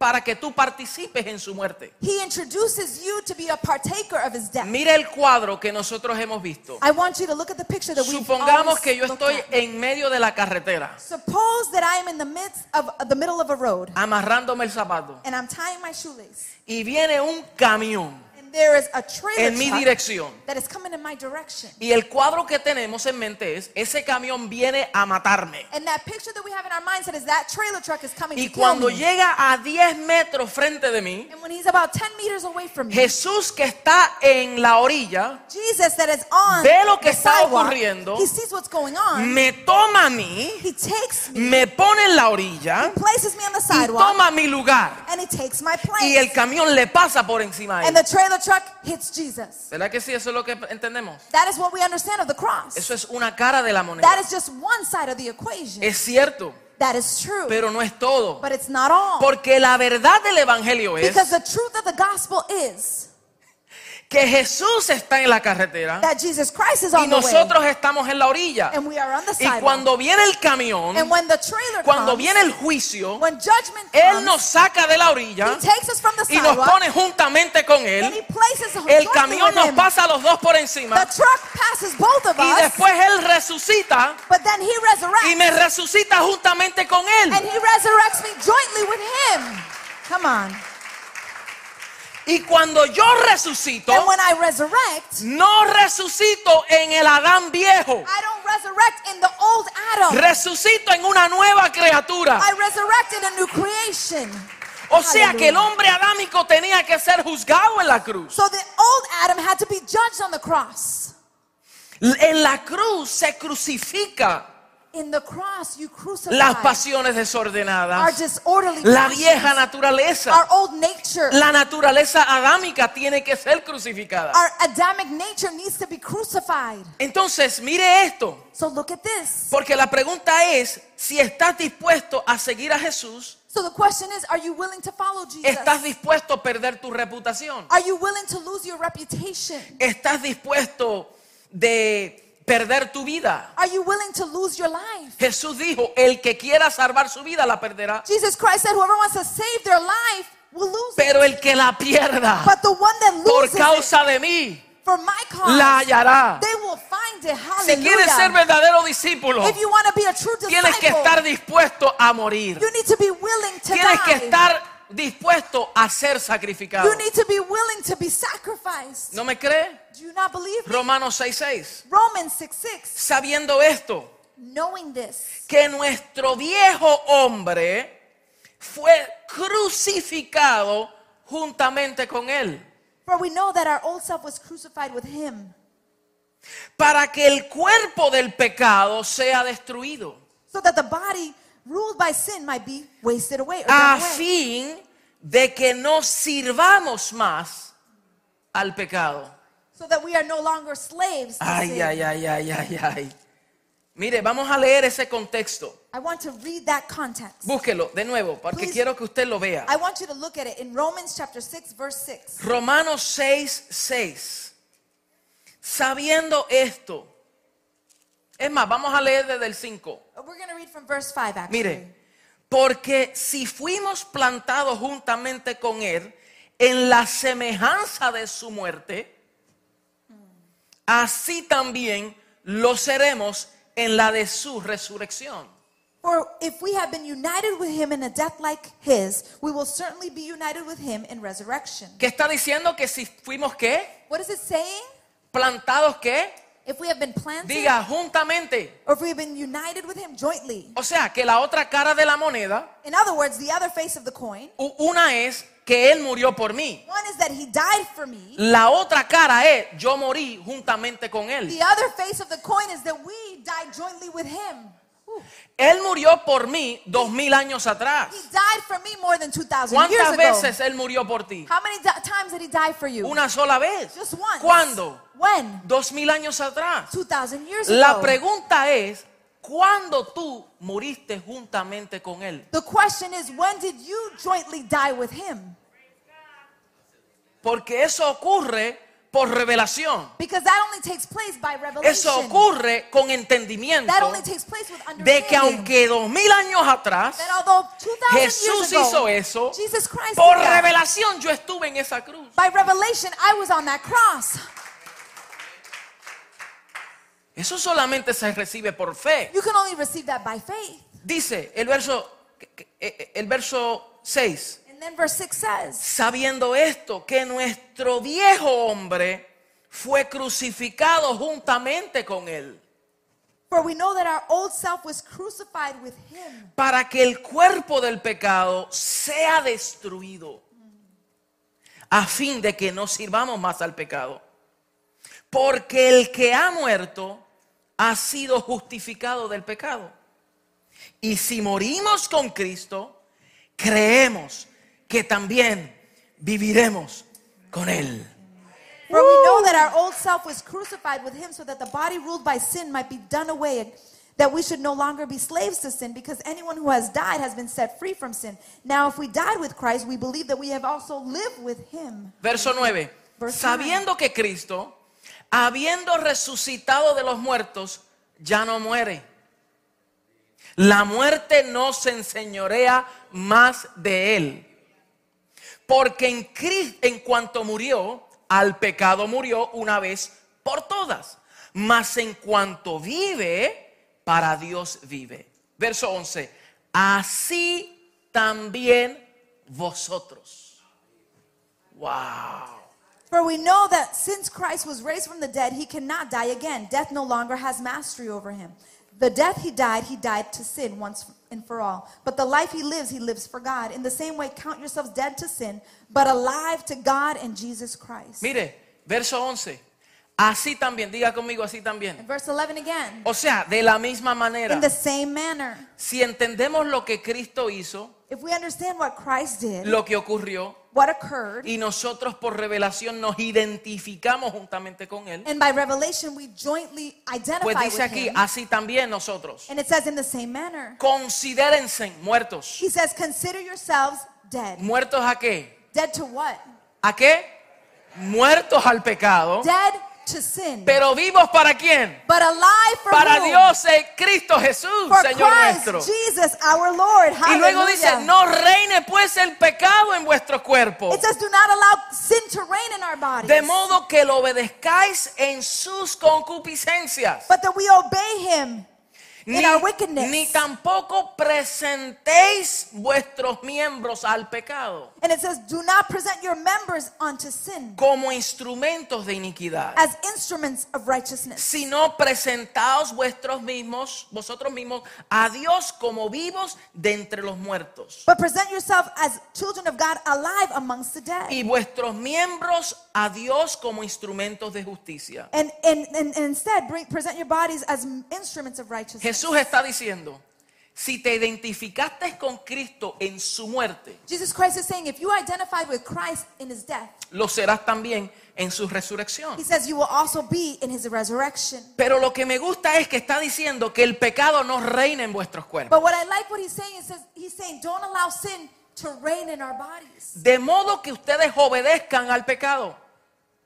Speaker 1: para que tú participes en su muerte.
Speaker 2: He introduces you to be a partaker of his death.
Speaker 1: Mira el cuadro que nosotros hemos visto.
Speaker 2: I want you to look at the picture that
Speaker 1: Supongamos que yo estoy en medio de la carretera,
Speaker 2: Suppose that I am in the midst of the middle of a road
Speaker 1: amarrándome el zapato,
Speaker 2: and I'm tying my shoelace
Speaker 1: y viene un camión
Speaker 2: there is a trailer
Speaker 1: en mi dirección.
Speaker 2: that is coming in my direction.
Speaker 1: Y el cuadro que tenemos en mente es, ese camión viene a matarme.
Speaker 2: And that picture that we have in our mindset is that trailer truck is coming
Speaker 1: Y
Speaker 2: to kill
Speaker 1: cuando
Speaker 2: me.
Speaker 1: llega a 10 metros frente de mí,
Speaker 2: And when he's about 10 meters away from me,
Speaker 1: Jesús que está en la orilla,
Speaker 2: Jesus that is on
Speaker 1: Ve lo que
Speaker 2: the
Speaker 1: está
Speaker 2: sidewalk,
Speaker 1: ocurriendo.
Speaker 2: he sees what's going on.
Speaker 1: me toma a mí,
Speaker 2: he takes me,
Speaker 1: me pone en la orilla
Speaker 2: places me on the
Speaker 1: y
Speaker 2: sidewalk,
Speaker 1: toma mi lugar.
Speaker 2: and he takes my place.
Speaker 1: Y el camión le pasa por encima
Speaker 2: and the trailer truck hits Jesus.
Speaker 1: ¿Verdad que sí? Eso es lo que entendemos.
Speaker 2: That is what we understand of the cross.
Speaker 1: Eso es una cara de la moneda.
Speaker 2: That is just one side of the equation.
Speaker 1: Es cierto,
Speaker 2: that is true.
Speaker 1: pero no es todo.
Speaker 2: but it's not all.
Speaker 1: Porque la verdad del Evangelio es
Speaker 2: because the truth of the gospel is
Speaker 1: que Jesús está en la carretera
Speaker 2: that Jesus Christ is
Speaker 1: y
Speaker 2: on the way.
Speaker 1: nosotros estamos en la orilla.
Speaker 2: And we are on the
Speaker 1: Y
Speaker 2: sidewalk.
Speaker 1: cuando viene el camión,
Speaker 2: and when the trailer
Speaker 1: cuando
Speaker 2: comes,
Speaker 1: viene el juicio,
Speaker 2: when judgment
Speaker 1: Él
Speaker 2: comes,
Speaker 1: nos saca de la orilla
Speaker 2: he takes us from the
Speaker 1: y nos pone juntamente con
Speaker 2: and he
Speaker 1: Él.
Speaker 2: places us
Speaker 1: El camión nos
Speaker 2: him.
Speaker 1: pasa a los dos por encima
Speaker 2: The truck passes both of
Speaker 1: y
Speaker 2: us,
Speaker 1: después Él resucita
Speaker 2: but then he resurrects.
Speaker 1: y me resucita juntamente con
Speaker 2: and
Speaker 1: Él.
Speaker 2: he resurrects me jointly with him. Come on.
Speaker 1: Y cuando yo resucito,
Speaker 2: And when I resurrect,
Speaker 1: no resucito en el Adán viejo.
Speaker 2: I don't resurrect in the old Adam.
Speaker 1: Resucito en una nueva criatura.
Speaker 2: I resurrect in a new creation.
Speaker 1: O sea que el hombre adámico tenía que ser juzgado en la cruz.
Speaker 2: So the old Adam had to be judged on the cross.
Speaker 1: En la cruz se crucifica
Speaker 2: In the cross, you crucify
Speaker 1: las pasiones
Speaker 2: our
Speaker 1: desordenadas,
Speaker 2: disorderly
Speaker 1: la vieja naturaleza.
Speaker 2: our old nature.
Speaker 1: La naturaleza adámica tiene que ser crucificada.
Speaker 2: Our Adamic nature needs to be crucified.
Speaker 1: Entonces, mire esto,
Speaker 2: So look at this.
Speaker 1: porque la pregunta es si estás dispuesto a seguir a Jesús,
Speaker 2: So the question is, are you willing to follow Jesus?
Speaker 1: estás dispuesto a perder tu reputación,
Speaker 2: Are you willing to lose your reputation?
Speaker 1: estás dispuesto de perder tu vida.
Speaker 2: Are you willing to lose your life?
Speaker 1: Jesús dijo, el que quiera salvar su vida la perderá,
Speaker 2: Jesus Christ said, whoever wants to save their life will lose
Speaker 1: pero el que la pierda
Speaker 2: But the one that
Speaker 1: por
Speaker 2: loses it
Speaker 1: causa de mí,
Speaker 2: for my cause,
Speaker 1: la hallará.
Speaker 2: they will find it.
Speaker 1: Si quieres ser verdadero discípulo,
Speaker 2: If you want to be a true
Speaker 1: tienes que
Speaker 2: disciple,
Speaker 1: estar dispuesto a morir.
Speaker 2: you need to be willing to
Speaker 1: Tienes que
Speaker 2: die.
Speaker 1: estar dispuesto a ser sacrificado.
Speaker 2: You need to be willing to be sacrificed.
Speaker 1: ¿No me cree?
Speaker 2: Do you not believe me?
Speaker 1: Romanos 6:6.
Speaker 2: Romans 6 6.
Speaker 1: Sabiendo esto,
Speaker 2: Knowing this,
Speaker 1: que nuestro viejo hombre fue crucificado juntamente con él,
Speaker 2: for we know that our old self was crucified with him,
Speaker 1: para que el cuerpo del pecado sea destruido,
Speaker 2: so that the body ruled by sin might be wasted away.
Speaker 1: A fin de que no sirvamos más al pecado.
Speaker 2: So that we are no longer slaves to
Speaker 1: Ay,
Speaker 2: sin.
Speaker 1: ay, ay, ay, ay, ay. Mire, vamos a leer ese contexto.
Speaker 2: I want to read that context.
Speaker 1: Búsquelo de nuevo, porque
Speaker 2: Please.
Speaker 1: quiero que usted lo vea.
Speaker 2: I want you to look at it in Romans chapter 6, verse 6.
Speaker 1: Romanos 6, 6. Sabiendo esto. Es más, vamos a leer desde el 5.
Speaker 2: Uh, We're going to read from verse 5, actually.
Speaker 1: Mire, porque si fuimos plantados juntamente con Él en la semejanza de su muerte, así también lo seremos en la de su resurrección.
Speaker 2: For if we have been united with him in a death like his, we will certainly be united with him in resurrection.
Speaker 1: ¿Qué está diciendo? Que si fuimos qué?
Speaker 2: What is it saying?
Speaker 1: Plantados qué?
Speaker 2: If we have been planted,
Speaker 1: Diga juntamente.
Speaker 2: or if we have been united with him jointly.
Speaker 1: O sea, que la otra cara de la moneda,
Speaker 2: In other words, the other face of the coin,
Speaker 1: una es que Él murió por mí.
Speaker 2: one is that he died for me.
Speaker 1: La otra cara es yo morí juntamente con Él.
Speaker 2: The other face of the coin is that we died jointly with him. Ooh.
Speaker 1: Él murió por mí dos mil años atrás.
Speaker 2: He died for me more than 2,000 years
Speaker 1: ¿Cuántas
Speaker 2: ago.
Speaker 1: veces Él murió por ti?
Speaker 2: How many times did he die for you?
Speaker 1: Una sola vez.
Speaker 2: Just once.
Speaker 1: ¿Cuándo?
Speaker 2: When?
Speaker 1: Dos mil años atrás.
Speaker 2: 2,000 years
Speaker 1: La
Speaker 2: ago.
Speaker 1: pregunta es, ¿cuándo tú muriste juntamente con Él?
Speaker 2: The question is, when did you jointly die with him?
Speaker 1: Porque eso ocurre por revelación.
Speaker 2: Because that only takes place by revelation.
Speaker 1: Eso ocurre con entendimiento
Speaker 2: That only takes place with
Speaker 1: de que
Speaker 2: understanding.
Speaker 1: aunque dos mil años atrás
Speaker 2: that although 2,000
Speaker 1: Jesús
Speaker 2: years
Speaker 1: hizo
Speaker 2: ago,
Speaker 1: eso,
Speaker 2: Jesus Christ
Speaker 1: por
Speaker 2: did that.
Speaker 1: revelación yo estuve en esa cruz.
Speaker 2: By revelation, I was on that cross.
Speaker 1: Eso solamente se recibe por fe.
Speaker 2: You can only receive that by faith.
Speaker 1: Dice el verso, el verso 6.
Speaker 2: And then verse 6 says,
Speaker 1: Sabiendo esto, que nuestro viejo hombre fue crucificado juntamente con él,
Speaker 2: For we know that our old self was crucified with him,
Speaker 1: para que el cuerpo del pecado sea destruido, a fin de que no sirvamos más al pecado. Porque el que ha muerto ha sido justificado del pecado. Y si morimos con Cristo, creemos que también viviremos con Él.
Speaker 2: For we know that our old self was crucified with him so that the body ruled by sin might be done away, that we should no longer be slaves to sin, because anyone who has died has been set free from sin. Now, if we died with Christ, we believe that we have also lived with him.
Speaker 1: Verso 9.
Speaker 2: Verse
Speaker 1: Sabiendo que Cristo, habiendo resucitado de los muertos, ya no muere. La muerte no se enseñorea más de él. Porque en, Cris- en cuanto murió, al pecado murió una vez por todas. Mas en cuanto vive, para Dios vive. Verso 11. Así también vosotros. Wow.
Speaker 2: For we know that since Christ was raised from the dead, he cannot die again. Death no longer has mastery over him. The death he died, he died to sin once and for all. But the life he lives, he lives for God. In the same way, count yourselves dead to sin, but alive to God and Jesus Christ.
Speaker 1: Mire, verso 11. Así también, diga conmigo así
Speaker 2: And
Speaker 1: también.
Speaker 2: verse 11 again.
Speaker 1: O sea, de la misma manera,
Speaker 2: In the same manner,
Speaker 1: si entendemos lo que Cristo hizo,
Speaker 2: if we understand what Christ did,
Speaker 1: lo que ocurrió,
Speaker 2: what occurred,
Speaker 1: y nosotros por revelación nos identificamos juntamente con Él,
Speaker 2: and by revelation we jointly identify
Speaker 1: pues dice
Speaker 2: with
Speaker 1: aquí,
Speaker 2: him,
Speaker 1: así también nosotros.
Speaker 2: and it says in the same manner.
Speaker 1: Considérense muertos.
Speaker 2: He says, consider yourselves dead.
Speaker 1: ¿Muertos a qué?
Speaker 2: Dead to what?
Speaker 1: ¿A qué? Muertos al pecado.
Speaker 2: Dead to sin.
Speaker 1: Pero vivos para quién?
Speaker 2: but alive for
Speaker 1: Para
Speaker 2: whom?
Speaker 1: Dios en Cristo Jesús,
Speaker 2: For
Speaker 1: Señor
Speaker 2: Christ
Speaker 1: nuestro.
Speaker 2: Jesus our Lord.
Speaker 1: Y luego dice, no reine pues el pecado en vuestro cuerpo.
Speaker 2: It says, do not allow sin to reign in our bodies.
Speaker 1: De modo que lo obedezcáis en sus concupiscencias.
Speaker 2: but that we obey him
Speaker 1: Ni,
Speaker 2: in our wickedness.
Speaker 1: ni tampoco presentéis vuestros miembros al pecado
Speaker 2: And it says, do not present your members unto sin
Speaker 1: como instrumentos de iniquidad.
Speaker 2: as instruments of righteousness.
Speaker 1: sino presentaos vuestros mismos, vosotros mismos, a Dios como vivos de entre los muertos.
Speaker 2: But present yourself as children of God alive amongst the dead.
Speaker 1: Y vuestros miembros a Dios como instrumentos de justicia.
Speaker 2: And, and, and, and instead, bring, present your bodies as instruments of righteousness.
Speaker 1: Jesús está diciendo, si te identificaste con Cristo en su muerte,
Speaker 2: Jesus Christ is saying, if you identified with Christ in his death,
Speaker 1: lo serás también en su resurrección.
Speaker 2: he says you will also be in his resurrection.
Speaker 1: Pero lo que me gusta es que está diciendo que el pecado no reina en vuestros cuerpos.
Speaker 2: But what I like what he's saying is says, he's saying, don't allow sin to reign in our bodies
Speaker 1: De modo que ustedes obedezcan al pecado.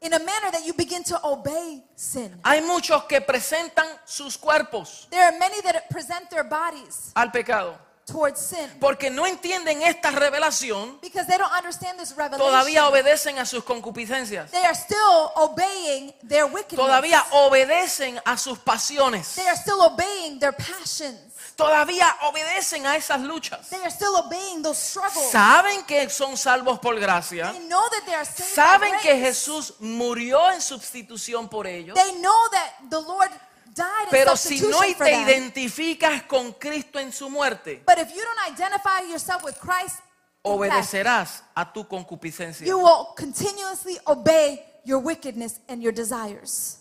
Speaker 2: In a manner that you begin to obey sin.
Speaker 1: Hay muchos que presentan sus cuerpos
Speaker 2: There are many that present their bodies
Speaker 1: al pecado.
Speaker 2: towards sin
Speaker 1: Porque no entienden esta revelación,
Speaker 2: because they don't understand this revelation.
Speaker 1: todavía obedecen a sus concupiscencias.
Speaker 2: They are still obeying their wickedness.
Speaker 1: Todavía obedecen a sus pasiones.
Speaker 2: They are still obeying their passions.
Speaker 1: Todavía obedecen a esas luchas.
Speaker 2: They are still obeying those struggles.
Speaker 1: Saben que son salvos por gracia.
Speaker 2: They know that they are saved by
Speaker 1: Saben que
Speaker 2: grace.
Speaker 1: Jesús murió en sustitución por ellos.
Speaker 2: They know that the Lord died in
Speaker 1: Pero si
Speaker 2: substitution
Speaker 1: no
Speaker 2: for
Speaker 1: te
Speaker 2: them.
Speaker 1: identificas con Cristo en su muerte,
Speaker 2: But if you don't identify yourself with Christ, in death,
Speaker 1: obedecerás a tu concupiscencia.
Speaker 2: you will continuously obey your wickedness and your desires.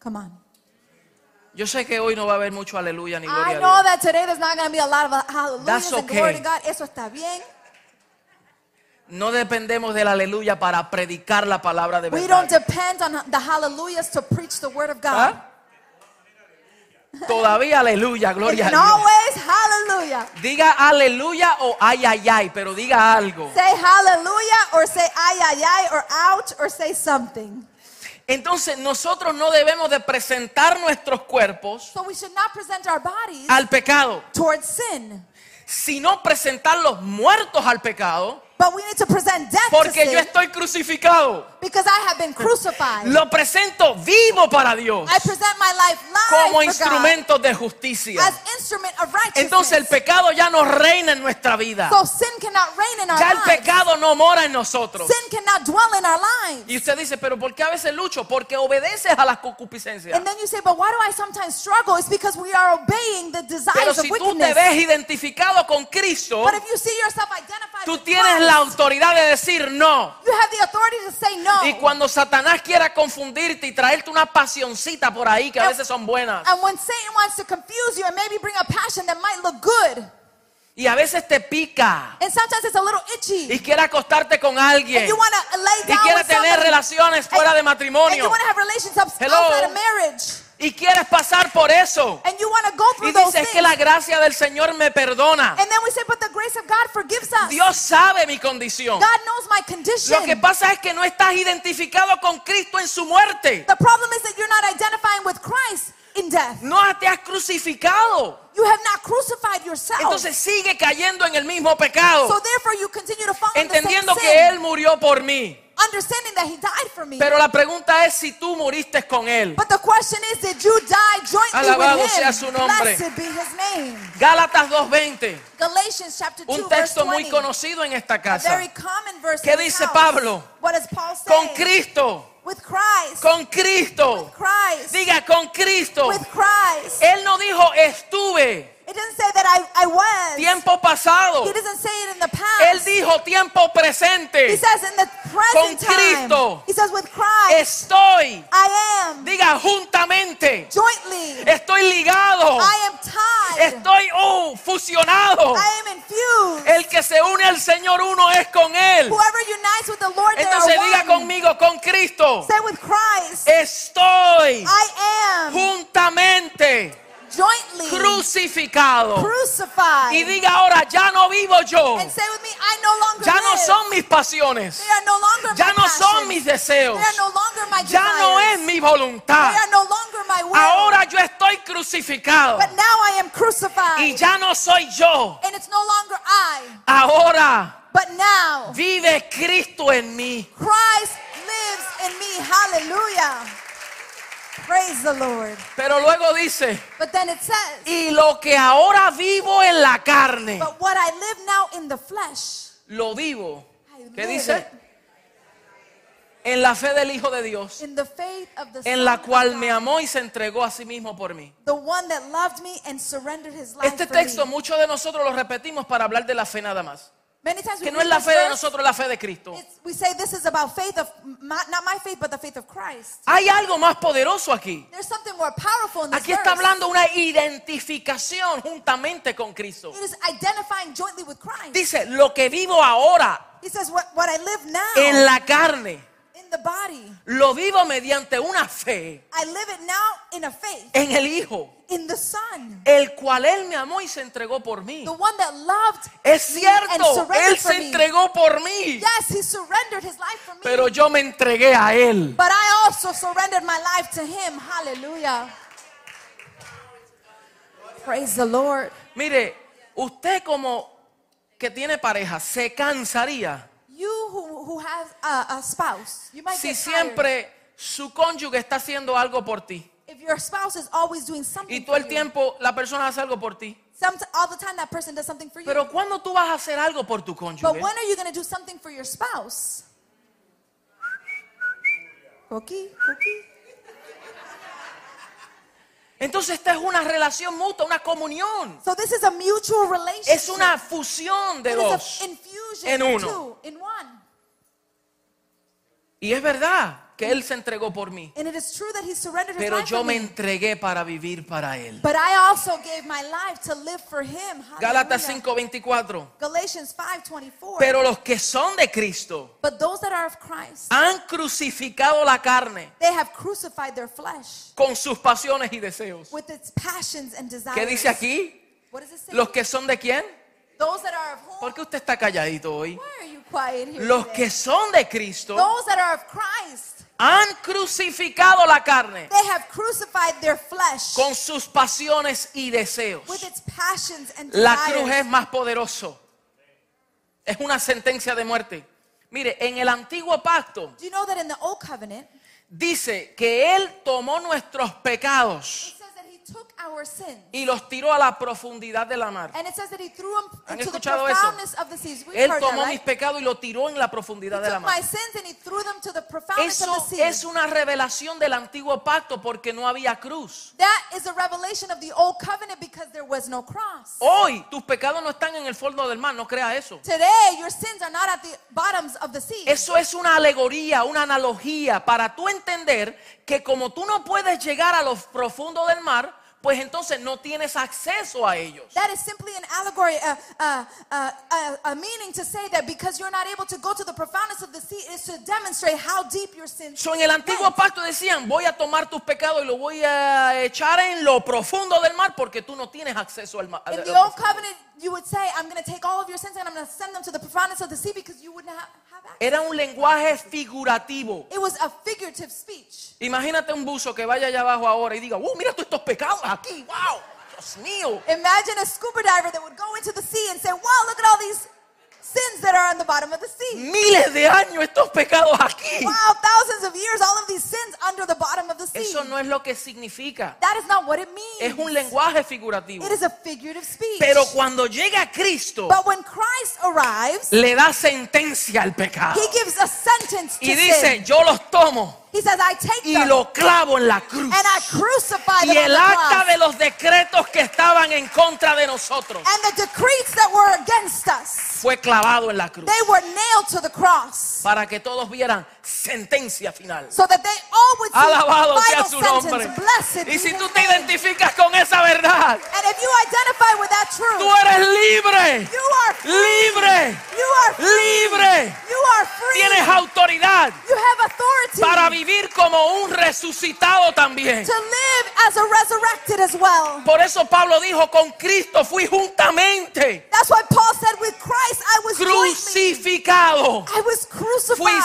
Speaker 2: Come on.
Speaker 1: Yo sé que hoy no va a haber mucho aleluya ni
Speaker 2: I
Speaker 1: gloria a
Speaker 2: know
Speaker 1: Dios.
Speaker 2: that today there's not going to be a lot of hallelujahs
Speaker 1: That's
Speaker 2: and glory to
Speaker 1: okay.
Speaker 2: God. Eso está bien.
Speaker 1: No dependemos del aleluya para predicar la palabra de
Speaker 2: We
Speaker 1: verdad.
Speaker 2: don't depend on the hallelujahs to preach the word of God.
Speaker 1: ¿Ah? Todavía aleluya, gloria a Dios.
Speaker 2: always hallelujah.
Speaker 1: Diga aleluya o ay, ay, ay, pero diga algo.
Speaker 2: Say hallelujah or say ay, ay, ay or ouch or say something.
Speaker 1: Entonces nosotros no debemos de presentar nuestros cuerpos
Speaker 2: So we should not present our bodies
Speaker 1: al pecado,
Speaker 2: towards sin,
Speaker 1: sino presentarlos muertos al pecado,
Speaker 2: but we need to present death to
Speaker 1: porque yo estoy crucificado.
Speaker 2: Because I have been crucified.
Speaker 1: Lo presento vivo para Dios,
Speaker 2: I present my life live
Speaker 1: como instrumento de justicia.
Speaker 2: as instrument of righteousness.
Speaker 1: Entonces el pecado ya no reina en nuestra vida.
Speaker 2: so sin cannot reign in our
Speaker 1: Ya el
Speaker 2: lives.
Speaker 1: pecado no mora en nosotros.
Speaker 2: Sin cannot dwell in our lives.
Speaker 1: Y usted dice, pero ¿por qué a veces lucho? Porque obedeces a las concupiscencias.
Speaker 2: And then you say, but why do I sometimes struggle? It's because we are obeying the
Speaker 1: Pero
Speaker 2: desires of
Speaker 1: si tú te
Speaker 2: wickedness.
Speaker 1: ves identificado con Cristo,
Speaker 2: But if you see yourself identified
Speaker 1: tú tienes
Speaker 2: Christ,
Speaker 1: la autoridad de decir no.
Speaker 2: you have the authority to say no.
Speaker 1: Y cuando Satanás quiera confundirte y traerte una pasioncita por ahí que a veces son buenas.
Speaker 2: And when Satan wants to confuse you and maybe bring a passion that might look good,
Speaker 1: y a veces te pica.
Speaker 2: And sometimes it's a little itchy,
Speaker 1: y quiere acostarte con alguien.
Speaker 2: And you lay
Speaker 1: y
Speaker 2: down
Speaker 1: quiere
Speaker 2: with
Speaker 1: tener
Speaker 2: somebody,
Speaker 1: relaciones fuera de
Speaker 2: and
Speaker 1: matrimonio
Speaker 2: have relationships
Speaker 1: Hello.
Speaker 2: outside of marriage,
Speaker 1: y quieres pasar por eso
Speaker 2: and you want to go
Speaker 1: y
Speaker 2: those
Speaker 1: dices que la gracia del Señor me perdona.
Speaker 2: And then we say, but the grace of God forgives us.
Speaker 1: Dios sabe mi condición.
Speaker 2: God knows my condition.
Speaker 1: Lo que pasa es que no estás identificado con Cristo en su muerte.
Speaker 2: The problem is that you're not identifying with Christ in death.
Speaker 1: No te has crucificado.
Speaker 2: You have not crucified yourself.
Speaker 1: Entonces sigue cayendo en el mismo pecado.
Speaker 2: so therefore you continue to fall in the same
Speaker 1: Entendiendo
Speaker 2: sin,
Speaker 1: que Él murió por mí.
Speaker 2: Understanding that he died for me.
Speaker 1: Pero la pregunta es si tú moriste con Él.
Speaker 2: But the question is, did you die jointly
Speaker 1: Alabado
Speaker 2: with him?
Speaker 1: sea su nombre.
Speaker 2: Blessed be his name.
Speaker 1: Gálatas 2.20,
Speaker 2: Galatians chapter 2
Speaker 1: un
Speaker 2: verse
Speaker 1: texto muy
Speaker 2: 20.
Speaker 1: conocido en esta
Speaker 2: A
Speaker 1: casa.
Speaker 2: very common verse
Speaker 1: ¿Qué
Speaker 2: in
Speaker 1: dice
Speaker 2: house.
Speaker 1: Pablo?
Speaker 2: What does Paul say?
Speaker 1: Con Cristo,
Speaker 2: With Christ.
Speaker 1: con Cristo.
Speaker 2: Christ.
Speaker 1: Diga, con Cristo.
Speaker 2: With Christ.
Speaker 1: Él no dijo estuve,
Speaker 2: It doesn't say that I, I was.
Speaker 1: tiempo pasado.
Speaker 2: He doesn't say it in the past.
Speaker 1: Él dijo tiempo
Speaker 2: He
Speaker 1: presente.
Speaker 2: says in the present
Speaker 1: Con Cristo.
Speaker 2: time. He says with Christ.
Speaker 1: Estoy,
Speaker 2: I am
Speaker 1: diga juntamente.
Speaker 2: jointly.
Speaker 1: Estoy ligado.
Speaker 2: I am tied.
Speaker 1: Estoy oh, fusionado.
Speaker 2: I am infused.
Speaker 1: El que se une al Señor uno es con Él.
Speaker 2: Whoever unites with the Lord, they
Speaker 1: Entonces
Speaker 2: are
Speaker 1: diga
Speaker 2: one.
Speaker 1: conmigo, con Cristo.
Speaker 2: Say with Christ.
Speaker 1: Estoy
Speaker 2: I am
Speaker 1: juntamente
Speaker 2: jointly
Speaker 1: crucificado.
Speaker 2: crucified.
Speaker 1: Y diga ahora, ya no vivo yo.
Speaker 2: and say with me, I no longer
Speaker 1: Ya no
Speaker 2: live.
Speaker 1: son mis pasiones.
Speaker 2: They are no longer
Speaker 1: Ya
Speaker 2: my
Speaker 1: no son mis deseos.
Speaker 2: They are no longer my
Speaker 1: Ya no es mi
Speaker 2: They
Speaker 1: voluntad.
Speaker 2: are no longer my will.
Speaker 1: Ahora yo estoy crucificado.
Speaker 2: but now I am crucified.
Speaker 1: Y ya no soy yo.
Speaker 2: and it's no longer I,
Speaker 1: Ahora
Speaker 2: but now
Speaker 1: vive Cristo en mí.
Speaker 2: Christ lives in me. Hallelujah. Praise the Lord.
Speaker 1: Pero luego dice,
Speaker 2: But then it says,
Speaker 1: y lo que ahora vivo en la carne,
Speaker 2: but what I live now in the flesh,
Speaker 1: lo vivo.
Speaker 2: I
Speaker 1: ¿Qué
Speaker 2: live
Speaker 1: dice? En la fe del Hijo de Dios,
Speaker 2: in the faith of the
Speaker 1: en la cual
Speaker 2: God,
Speaker 1: me amó y se entregó a sí mismo por mí.
Speaker 2: the one that loved me and surrendered his life
Speaker 1: Este texto muchos de nosotros lo repetimos para hablar de la fe nada más.
Speaker 2: Many times we
Speaker 1: Que no es la fe de nosotros, es la fe de Cristo.
Speaker 2: we say this is about faith of not my faith, but the faith of Christ.
Speaker 1: Hay algo más poderoso aquí.
Speaker 2: There's something more powerful in this
Speaker 1: Aquí está
Speaker 2: verse.
Speaker 1: hablando una identificación juntamente con Cristo.
Speaker 2: It is identifying jointly with Christ.
Speaker 1: Dice, lo que vivo ahora
Speaker 2: He says, what, what I live now
Speaker 1: en la carne,
Speaker 2: in the body,
Speaker 1: lo vivo mediante una fe
Speaker 2: I live it now in a faith
Speaker 1: en el Hijo,
Speaker 2: in the Son,
Speaker 1: el cual Él me amó y se entregó por mí.
Speaker 2: the one that loved
Speaker 1: Es
Speaker 2: me and
Speaker 1: cierto, Él se
Speaker 2: me.
Speaker 1: entregó por mí,
Speaker 2: Yes, He surrendered His life for me.
Speaker 1: pero yo me entregué a Él.
Speaker 2: but I also surrendered my life to Him. Hallelujah. Praise the Lord.
Speaker 1: Mire, usted como que tiene pareja, se cansaría
Speaker 2: You who, who have a, a spouse, you might
Speaker 1: si
Speaker 2: get tired.
Speaker 1: siempre su cónyuge está haciendo algo por ti.
Speaker 2: If your spouse is always doing something
Speaker 1: Y todo el tiempo la persona hace algo por ti.
Speaker 2: some, all the time that person does something for you.
Speaker 1: Pero ¿cuándo tú vas a hacer algo por tu
Speaker 2: but
Speaker 1: cónyuge?
Speaker 2: when are you going to do something for your spouse? Okay, okay.
Speaker 1: Entonces esta es una relación mutua, una comunión.
Speaker 2: So this is a mutual relationship.
Speaker 1: Es una fusión de
Speaker 2: It
Speaker 1: dos.
Speaker 2: is
Speaker 1: en uno. Y es verdad que Él se entregó por mí.
Speaker 2: And it is true that he surrendered his
Speaker 1: Pero yo me entregué para vivir para Él.
Speaker 2: But I also gave my life to live for him.
Speaker 1: Gálatas
Speaker 2: Hallelujah.
Speaker 1: 5:24.
Speaker 2: Galatians 5:24.
Speaker 1: Pero los que son de Cristo
Speaker 2: but those that are of Christ,
Speaker 1: han crucificado la carne con sus pasiones y deseos.
Speaker 2: with its passions and desires.
Speaker 1: ¿Qué dice aquí? ¿Los que son de quién?
Speaker 2: Those that are of whom?
Speaker 1: ¿Por qué usted está calladito hoy?
Speaker 2: Why are you quiet here
Speaker 1: Los
Speaker 2: today?
Speaker 1: que son de Cristo
Speaker 2: Those that are of Christ,
Speaker 1: han crucificado la carne
Speaker 2: they have crucified their flesh
Speaker 1: con sus pasiones y deseos.
Speaker 2: with its passions and
Speaker 1: La
Speaker 2: desires.
Speaker 1: cruz es más poderoso. Es una sentencia de muerte. Mire, en el antiguo pacto
Speaker 2: Do you know that in the old covenant,
Speaker 1: dice que Él tomó nuestros pecados
Speaker 2: says that he took our sins
Speaker 1: y los tiró a la profundidad de la mar.
Speaker 2: and it says that he threw them
Speaker 1: ¿Han
Speaker 2: into the
Speaker 1: escuchado eso?
Speaker 2: profoundness of the seas. We've
Speaker 1: Él
Speaker 2: heard that,
Speaker 1: tomó mis
Speaker 2: right?
Speaker 1: pecados y lo tiró en la
Speaker 2: He
Speaker 1: profundidad de la
Speaker 2: took my
Speaker 1: mar.
Speaker 2: sins and he threw them to the profoundness
Speaker 1: Eso
Speaker 2: of the sea.
Speaker 1: es una revelación del antiguo pacto porque no había cruz.
Speaker 2: That is a revelation of the old covenant because there was no cross.
Speaker 1: Hoy tus pecados no están en el fondo del mar, no crea eso.
Speaker 2: Today, your sins are not at the bottoms of the sea.
Speaker 1: Eso es una alegoría, una analogía para tú entender que como tú no puedes llegar a lo profundo del mar, pues entonces no tienes acceso a ellos.
Speaker 2: That is simply an allegory, a, a, a, a, a meaning to say that because you're not able to go to the profoundness of the sea, is to demonstrate how deep your sins
Speaker 1: So, en el antiguo pacto decían, voy a tomar tus pecados y los voy a echar en lo profundo del mar porque tú no tienes acceso al mar.
Speaker 2: In the old covenant, you would say, I'm going to take all of your sins and I'm going to send them to the profoundness of the sea because you wouldn't have, have access.
Speaker 1: Era un lenguaje figurativo.
Speaker 2: It was a figurative speech.
Speaker 1: Imagínate un buzo que vaya allá abajo ahora y diga, wow, mira todos estos pecados aquí, wow, Dios mío.
Speaker 2: Imagine a scuba diver that would go into the sea and say, wow, look at all these sins that are on the bottom of the sea.
Speaker 1: Miles de años estos pecados aquí.
Speaker 2: Wow, thousands of years, all of these sins under the bottom of the sea.
Speaker 1: Eso no es lo que significa.
Speaker 2: That is not what it
Speaker 1: Es
Speaker 2: means.
Speaker 1: un lenguaje figurativo.
Speaker 2: It is a figurative speech.
Speaker 1: Pero cuando llega Cristo,
Speaker 2: But when Christ arrives,
Speaker 1: le da sentencia al pecado.
Speaker 2: he gives a sentence to
Speaker 1: Y dice,
Speaker 2: sin.
Speaker 1: yo los tomo
Speaker 2: He says, I take
Speaker 1: y
Speaker 2: them
Speaker 1: lo clavo en la cruz.
Speaker 2: and I crucify
Speaker 1: Y
Speaker 2: them
Speaker 1: el acta de los decretos que estaban en contra de nosotros
Speaker 2: And the decrees that were against us,
Speaker 1: fue clavado en la cruz.
Speaker 2: they were nailed to the cross.
Speaker 1: Para que todos vieran sentencia final.
Speaker 2: So that they see
Speaker 1: Alabado sea su nombre. Y si tú te identificas con esa verdad,
Speaker 2: And if you identify with that truth,
Speaker 1: tú eres libre.
Speaker 2: you are free.
Speaker 1: Libre.
Speaker 2: You are free.
Speaker 1: Libre.
Speaker 2: You are free.
Speaker 1: Tienes autoridad
Speaker 2: you have authority
Speaker 1: para vivir como un resucitado también.
Speaker 2: to live as a resurrected as well.
Speaker 1: Por eso Pablo dijo, con Cristo fui juntamente
Speaker 2: That's why Paul said, with Christ I was
Speaker 1: crucificado.
Speaker 2: I was
Speaker 1: Fui
Speaker 2: crucified.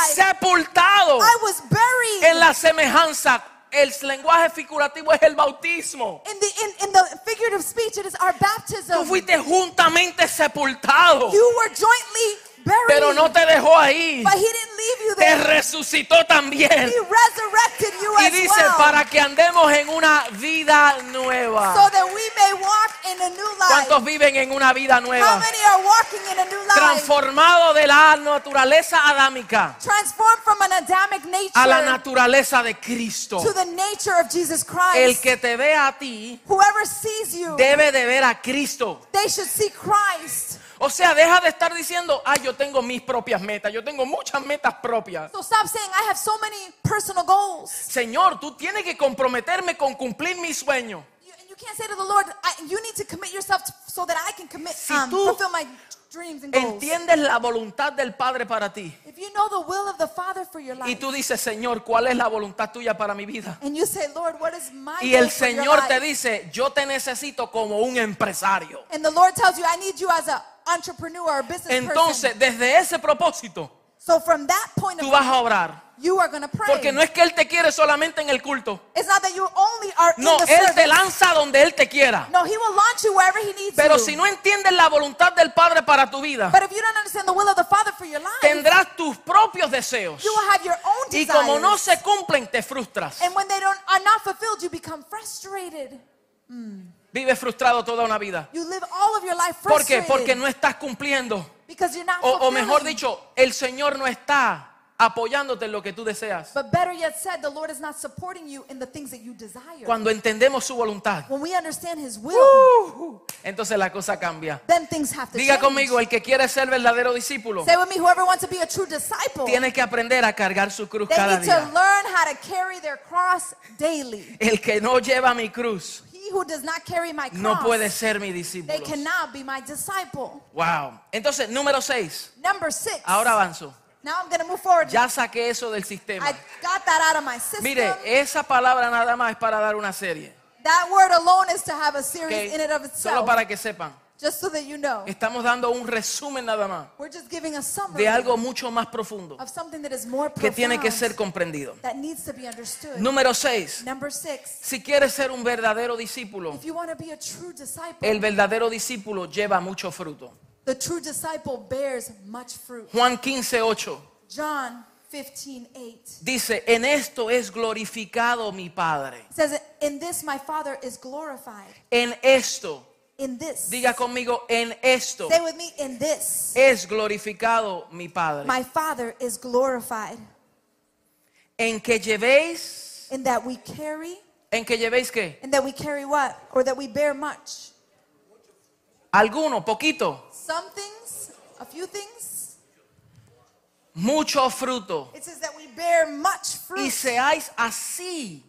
Speaker 1: Sepultado
Speaker 2: I was buried.
Speaker 1: en la semejanza. El lenguaje figurativo es el bautismo.
Speaker 2: In the in, in the figurative speech, it is our
Speaker 1: Tú
Speaker 2: baptism.
Speaker 1: fuiste juntamente sepultado,
Speaker 2: You were jointly buried.
Speaker 1: pero no te dejó ahí.
Speaker 2: but he didn't leave you
Speaker 1: Te
Speaker 2: there.
Speaker 1: resucitó también.
Speaker 2: He resurrected you
Speaker 1: Y
Speaker 2: as
Speaker 1: dice,
Speaker 2: well.
Speaker 1: para que andemos en una vida nueva.
Speaker 2: so that we may walk in a new life.
Speaker 1: ¿Cuántos viven en una vida
Speaker 2: How
Speaker 1: nueva?
Speaker 2: many are walking in a new life?
Speaker 1: Transformado de la naturaleza adámica
Speaker 2: Transformed from an Adamic nature
Speaker 1: a la naturaleza de Cristo.
Speaker 2: to the nature of Jesus Christ.
Speaker 1: El que te vea a ti
Speaker 2: Whoever sees you,
Speaker 1: debe de ver a Cristo.
Speaker 2: they should see Christ.
Speaker 1: O sea, deja de estar diciendo, ay, yo tengo mis propias metas, yo tengo muchas metas propias.
Speaker 2: So stop saying, I have so many personal goals.
Speaker 1: Señor, tú tienes que comprometerme con cumplir mi sueño.
Speaker 2: You, and you can't say to the Lord, I, you need to commit yourself to, so that I can commit,
Speaker 1: Si
Speaker 2: um,
Speaker 1: tú
Speaker 2: fulfill my dreams and goals.
Speaker 1: Entiendes la voluntad del Padre para ti.
Speaker 2: If you know the will of the Father for your life,
Speaker 1: Y tú dices, Señor, ¿cuál es la voluntad tuya para mi vida?
Speaker 2: and you say, Lord, what is my
Speaker 1: Y el Señor te dice, yo te necesito como un empresario.
Speaker 2: And the Lord tells you, I need you as an entrepreneur business person.
Speaker 1: Entonces, desde ese propósito,
Speaker 2: So from that point of
Speaker 1: tú vas a
Speaker 2: view,
Speaker 1: obrar.
Speaker 2: you are going to pray.
Speaker 1: Porque no es que Él te quiere solamente en el culto.
Speaker 2: It's not that you only are
Speaker 1: No,
Speaker 2: in the
Speaker 1: Él
Speaker 2: service.
Speaker 1: te lanza donde Él te quiera.
Speaker 2: No, He will launch you wherever He needs
Speaker 1: Pero
Speaker 2: you.
Speaker 1: si no entiendes la voluntad del Padre para tu vida,
Speaker 2: But if you don't understand the will of the Father for your life,
Speaker 1: tendrás tus propios deseos.
Speaker 2: you will have your own
Speaker 1: Y como no se cumplen, te frustras.
Speaker 2: And when they don't are not fulfilled, you become frustrated.
Speaker 1: Vives frustrado toda una vida.
Speaker 2: You live all of your life
Speaker 1: ¿Por qué? Porque no estás cumpliendo.
Speaker 2: because you're not
Speaker 1: O, o mejor dicho, el Señor no está apoyándote en lo que tú deseas.
Speaker 2: But better yet said, the Lord is not supporting you in the things that you desire.
Speaker 1: Cuando entendemos su voluntad,
Speaker 2: when we understand His will,
Speaker 1: uh, entonces la cosa cambia.
Speaker 2: then things have to
Speaker 1: Diga
Speaker 2: change.
Speaker 1: conmigo, el que quiere ser verdadero discípulo,
Speaker 2: Say with me, whoever wants to be a true disciple,
Speaker 1: tiene que aprender a cargar su cruz cada
Speaker 2: need to
Speaker 1: día.
Speaker 2: learn how to carry their cross daily.
Speaker 1: El que no lleva mi cruz
Speaker 2: who does not carry my cross,
Speaker 1: no puede ser mi
Speaker 2: they
Speaker 1: discípulo.
Speaker 2: cannot be my disciple.
Speaker 1: Wow. Entonces, número 6.
Speaker 2: Number six.
Speaker 1: Ahora avanzo.
Speaker 2: now I'm going to move forward.
Speaker 1: Ya saqué eso del sistema.
Speaker 2: I got that out of my system.
Speaker 1: Mire, esa palabra nada más es para dar una serie.
Speaker 2: that word alone is to have a series in and of
Speaker 1: Solo
Speaker 2: itself.
Speaker 1: para que sepan.
Speaker 2: Just so that you know.
Speaker 1: Estamos dando un resumen nada más
Speaker 2: We're just giving a summary
Speaker 1: de algo mucho más profundo
Speaker 2: of something that is more
Speaker 1: que
Speaker 2: profound
Speaker 1: tiene que ser comprendido.
Speaker 2: that needs to be understood.
Speaker 1: Número 6.
Speaker 2: Number six,
Speaker 1: Si quieres ser un verdadero discípulo,
Speaker 2: if you want to be a true disciple,
Speaker 1: el verdadero discípulo lleva mucho fruto.
Speaker 2: the true disciple bears much fruit.
Speaker 1: Juan 15, 8
Speaker 2: John 15, 8
Speaker 1: dice, en esto es glorificado mi Padre.
Speaker 2: says, In this my Father is glorified.
Speaker 1: En esto,
Speaker 2: In this.
Speaker 1: diga conmigo, en esto
Speaker 2: Say with me, in this.
Speaker 1: es glorificado mi Padre.
Speaker 2: My Father is glorified.
Speaker 1: En que llevéis,
Speaker 2: In that we carry,
Speaker 1: en que llevéis qué?
Speaker 2: and that we carry what? Or that we bear much.
Speaker 1: Alguno, poquito,
Speaker 2: Some things, a few things.
Speaker 1: mucho fruto.
Speaker 2: It says that we bear much fruit.
Speaker 1: Y seáis así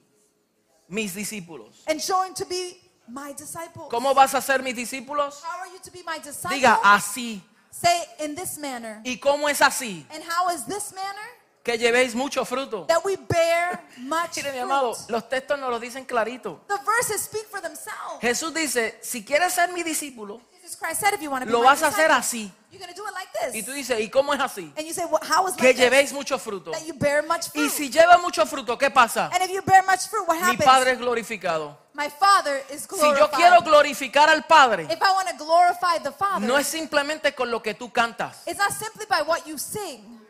Speaker 1: mis discípulos.
Speaker 2: And showing to be my disciple.
Speaker 1: ¿Cómo vas a ser mis discípulos?
Speaker 2: How are you to be my disciple?
Speaker 1: Diga así.
Speaker 2: Say in this manner.
Speaker 1: ¿Y cómo es así?
Speaker 2: And how is this manner?
Speaker 1: Que llevéis mucho fruto.
Speaker 2: That we bear [laughs] much
Speaker 1: Mire, mi amado, los textos nos lo dicen clarito.
Speaker 2: The verses speak for themselves.
Speaker 1: Jesús dice, si quieres ser mi discípulo,
Speaker 2: He Jesus Christ said, if you want to be
Speaker 1: lo vas a hacer así.
Speaker 2: you're going to do it like
Speaker 1: Y
Speaker 2: this.
Speaker 1: tú dices, ¿y cómo es así?
Speaker 2: And you say, well, how is
Speaker 1: Que llevéis mucho fruto. Y
Speaker 2: fruit.
Speaker 1: si lleva mucho fruto, ¿qué pasa?
Speaker 2: And if you bear much fruit, what
Speaker 1: Mi
Speaker 2: happens?
Speaker 1: Padre es glorificado.
Speaker 2: My Father is
Speaker 1: Si
Speaker 2: glorified.
Speaker 1: yo quiero glorificar al Padre,
Speaker 2: if I want to glorify the Father,
Speaker 1: no es simplemente con lo que tú cantas.
Speaker 2: it's not simply by what you sing.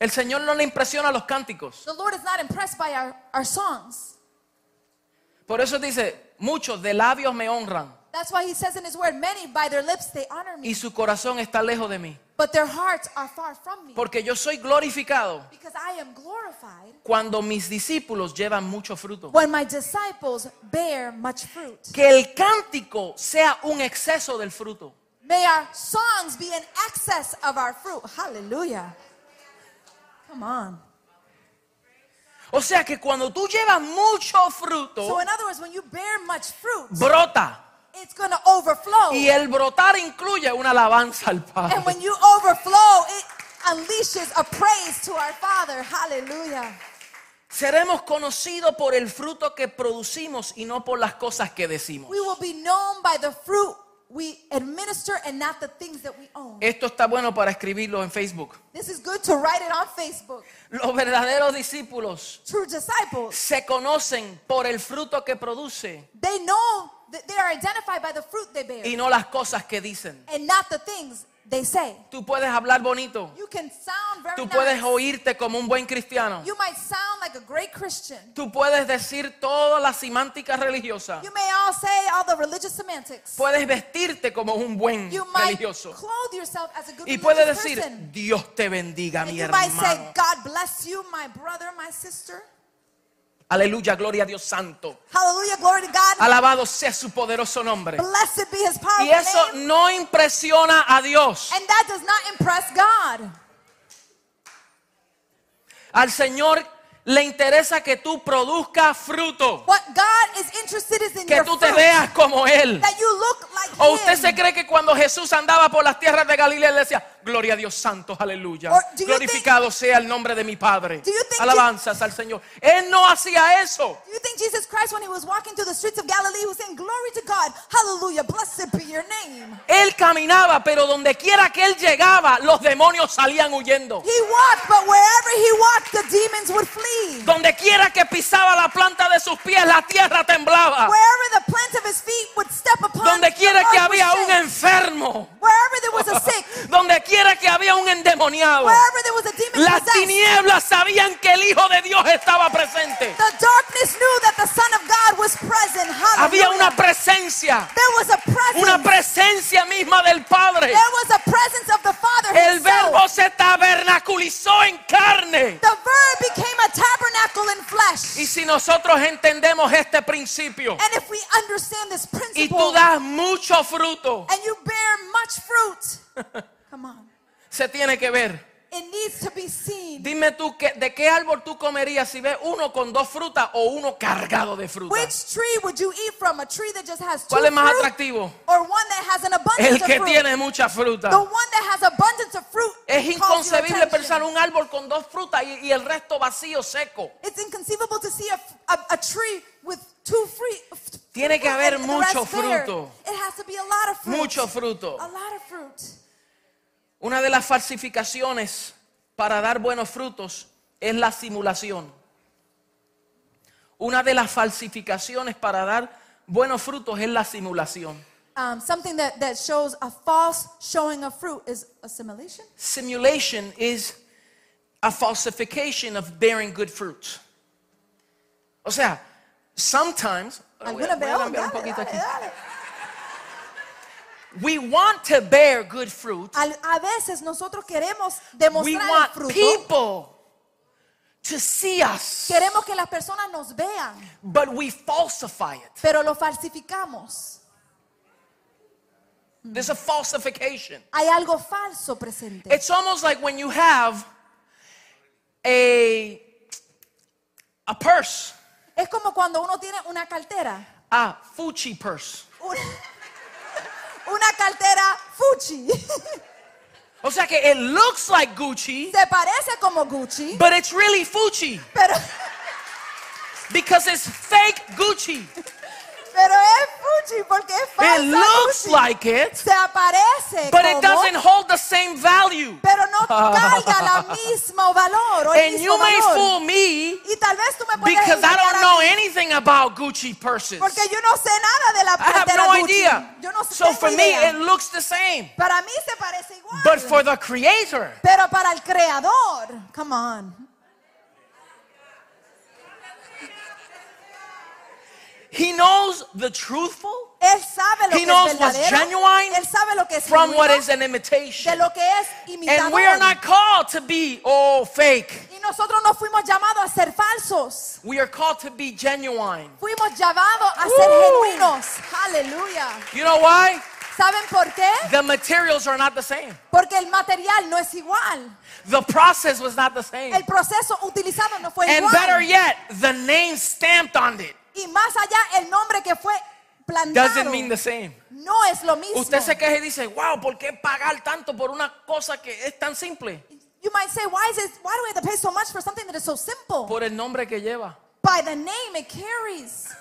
Speaker 1: El Señor no le impresiona los cánticos.
Speaker 2: The Lord is not impressed by our, our songs.
Speaker 1: Por eso dice, muchos de labios me honran
Speaker 2: That's why he says in his word, many by their lips they honor me,
Speaker 1: y su corazón está lejos de mí.
Speaker 2: but their hearts are far from me.
Speaker 1: Porque yo soy glorificado
Speaker 2: Because I am glorified
Speaker 1: cuando mis discípulos llevan mucho fruto.
Speaker 2: when my disciples bear much fruit.
Speaker 1: Que el cántico sea un exceso del fruto.
Speaker 2: May our songs be in excess of our fruit. Hallelujah. Come on.
Speaker 1: O sea que cuando tú llevas mucho fruto,
Speaker 2: So, in other words, when you bear much fruit,
Speaker 1: brota.
Speaker 2: it's going to overflow.
Speaker 1: Y el brotar incluye una alabanza al Padre.
Speaker 2: And when you overflow, it unleashes a praise to our Father. Hallelujah.
Speaker 1: Seremos conocidos por el fruto que producimos y no por las cosas que decimos.
Speaker 2: We will be known by the fruit we administer and not the things that we own.
Speaker 1: Esto está bueno para escribirlo en Facebook.
Speaker 2: This is good to write it on Facebook.
Speaker 1: Los verdaderos discípulos
Speaker 2: True disciples,
Speaker 1: se conocen por el fruto que produce
Speaker 2: they know that they are identified by the fruit they bear
Speaker 1: y no las cosas que dicen.
Speaker 2: and not the things they say.
Speaker 1: Tú puedes hablar bonito.
Speaker 2: You can sound very
Speaker 1: Tú puedes
Speaker 2: nice.
Speaker 1: oírte como un buen cristiano.
Speaker 2: You might sound like a great Christian.
Speaker 1: Tú puedes decir toda la semántica religiosa.
Speaker 2: You may all say all the religious semantics.
Speaker 1: Puedes vestirte como un buen
Speaker 2: You might
Speaker 1: religioso.
Speaker 2: clothe yourself as a good
Speaker 1: Y puedes decir,
Speaker 2: person.
Speaker 1: Dios te bendiga,
Speaker 2: And
Speaker 1: mi
Speaker 2: you might say,
Speaker 1: hermano.
Speaker 2: God bless you, my brother, my sister.
Speaker 1: Aleluya, gloria a Dios santo.
Speaker 2: Hallelujah, glory to God.
Speaker 1: Alabado sea su poderoso nombre.
Speaker 2: Blessed be his powerful
Speaker 1: Y eso
Speaker 2: name.
Speaker 1: no impresiona a Dios.
Speaker 2: And that does not impress God.
Speaker 1: Al Señor le interesa que tú produzcas fruto.
Speaker 2: What God is interested is in
Speaker 1: Que
Speaker 2: your
Speaker 1: tú te
Speaker 2: fruit.
Speaker 1: veas como Él.
Speaker 2: That you look like
Speaker 1: ¿O usted
Speaker 2: him.
Speaker 1: se cree que cuando Jesús andaba por las tierras de Galilea, él decía, gloria a Dios santo, aleluya. Glorificado sea el nombre de mi Padre. Alabanzas al Señor. Él no hacía eso.
Speaker 2: Do you think Jesus Christ, when he was walking through the streets of Galilee, was saying, Glory to God, hallelujah, blessed be your name?
Speaker 1: Él caminaba, pero donde quiera que él llegaba, los demonios salían huyendo.
Speaker 2: He walked, but wherever he walked, the demons would flee.
Speaker 1: Donde quiera que pisaba la planta de sus pies, la tierra temblaba.
Speaker 2: Wherever the plant of his feet would step upon,
Speaker 1: Donde quiera que había un enfermo.
Speaker 2: Wherever there was a [laughs] sick,
Speaker 1: Donde quiera que había un endemoniado.
Speaker 2: wherever there was a demon
Speaker 1: Las tinieblas sabían que el Hijo de Dios estaba presente. Había una presencia.
Speaker 2: there was a presence.
Speaker 1: Una presencia misma del Padre.
Speaker 2: there was a presence of the Father
Speaker 1: El verbo se tabernaculizó en carne.
Speaker 2: the Verb became a tabernacle in flesh.
Speaker 1: Y si nosotros entendemos este principio
Speaker 2: and if we understand this
Speaker 1: y tú das mucho fruto,
Speaker 2: and you bear much fruit, [laughs] come on,
Speaker 1: se tiene que ver.
Speaker 2: it needs to be seen.
Speaker 1: Dime tú, que, ¿de qué árbol tú comerías si ves uno con dos frutas o uno cargado de frutas?
Speaker 2: Which tree would you eat from? A tree that just has two
Speaker 1: ¿Cuál es más atractivo?
Speaker 2: or one that has an abundance
Speaker 1: El
Speaker 2: of
Speaker 1: que
Speaker 2: fruit?
Speaker 1: tiene mucha fruta.
Speaker 2: The one that has abundance of fruit
Speaker 1: Es inconcebible pensar un árbol con dos frutas y, y el resto vacío, seco.
Speaker 2: It's inconceivable to see a, a, a tree with two free. f-
Speaker 1: Tiene que haber mucho fruto.
Speaker 2: It has to be a lot of fruit.
Speaker 1: Mucho fruto.
Speaker 2: A lot of fruit.
Speaker 1: Una de las falsificaciones para dar buenos frutos es la simulación. Una de las falsificaciones para dar buenos frutos es la simulación.
Speaker 2: Um, something that, that shows a false showing of fruit is assimilation.
Speaker 1: Simulation is a falsification of bearing good fruit. O sea, sometimes voy a- voy a
Speaker 2: oh,
Speaker 1: cambiar un poquito aquí. We want to bear good fruit.
Speaker 2: A veces nosotros queremos
Speaker 1: We
Speaker 2: demostrar el
Speaker 1: want
Speaker 2: fruto.
Speaker 1: people to see us,
Speaker 2: Queremos que las personas nos vean,
Speaker 1: but we falsify it.
Speaker 2: pero lo falsificamos.
Speaker 1: There's a falsification.
Speaker 2: Hay algo falso presente.
Speaker 1: It's almost like when you have a a purse,
Speaker 2: Es como cuando uno tiene una cartera.
Speaker 1: a Fuchi purse.
Speaker 2: Una, una cartera Fuchi. [laughs]
Speaker 1: O sea que it looks like Gucci,
Speaker 2: Se parece como Gucci,
Speaker 1: but it's really Fuchi.
Speaker 2: pero,
Speaker 1: because it's fake Gucci. [laughs]
Speaker 2: Pero es Gucci porque es falsa
Speaker 1: It looks
Speaker 2: Gucci.
Speaker 1: like it,
Speaker 2: Se aparece
Speaker 1: but it doesn't hold the same value.
Speaker 2: pero no [laughs] carga la mismo valor o el
Speaker 1: And
Speaker 2: mismo
Speaker 1: you may
Speaker 2: valor.
Speaker 1: fool me
Speaker 2: y tal vez tú me puedes
Speaker 1: because I don't know anything about Gucci purses.
Speaker 2: porque yo no sé nada de la
Speaker 1: I have no
Speaker 2: Gucci.
Speaker 1: idea.
Speaker 2: Yo no
Speaker 1: So for me, it looks the same.
Speaker 2: Para mí se parece igual.
Speaker 1: But for the creator,
Speaker 2: Pero para el creador, come on.
Speaker 1: he knows the truthful
Speaker 2: Él sabe lo
Speaker 1: He
Speaker 2: que
Speaker 1: knows
Speaker 2: es
Speaker 1: what's
Speaker 2: verdadero.
Speaker 1: genuine
Speaker 2: Él sabe lo que es
Speaker 1: from what is an
Speaker 2: de
Speaker 1: imitation.
Speaker 2: lo que es.
Speaker 1: And we are not called to be, oh, fake.
Speaker 2: y nosotros no fuimos llamados a ser falsos.
Speaker 1: We are called to be genuine.
Speaker 2: Fuimos llamados a ser
Speaker 1: Woo.
Speaker 2: genuinos. Aleluya.
Speaker 1: You know why?
Speaker 2: ¿Saben por qué?
Speaker 1: The materials are not the same.
Speaker 2: Porque el material no es igual.
Speaker 1: The process was not the same.
Speaker 2: El proceso utilizado no fue
Speaker 1: And
Speaker 2: igual.
Speaker 1: better yet, the name stamped on it
Speaker 2: y más allá, el nombre que fue plantado
Speaker 1: doesn't mean the same.
Speaker 2: no es lo mismo.
Speaker 1: Usted se queja y dice, wow, ¿por qué pagar tanto por una cosa que es tan simple?
Speaker 2: You might say, why is it? Why do we have to pay so much for something that is so simple?
Speaker 1: Por el nombre que lleva.
Speaker 2: By the name it carries.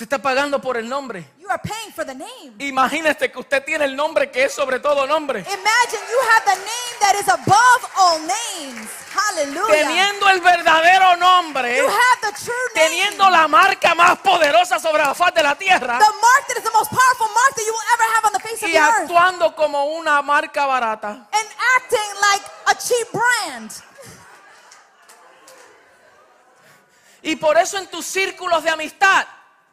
Speaker 1: Usted está pagando por el nombre.
Speaker 2: You are paying for the name.
Speaker 1: Imagínese que usted tiene el nombre que es sobre todo nombre.
Speaker 2: Imagine you have the name that is above all names. Hallelujah.
Speaker 1: Teniendo el verdadero nombre,
Speaker 2: you have the true name.
Speaker 1: teniendo la marca más poderosa sobre la faz de la tierra
Speaker 2: the mark that is the most powerful mark that you will ever have on the face of
Speaker 1: y
Speaker 2: the earth.
Speaker 1: actuando como una marca barata.
Speaker 2: And acting like a cheap brand.
Speaker 1: Y por eso en tus círculos de amistad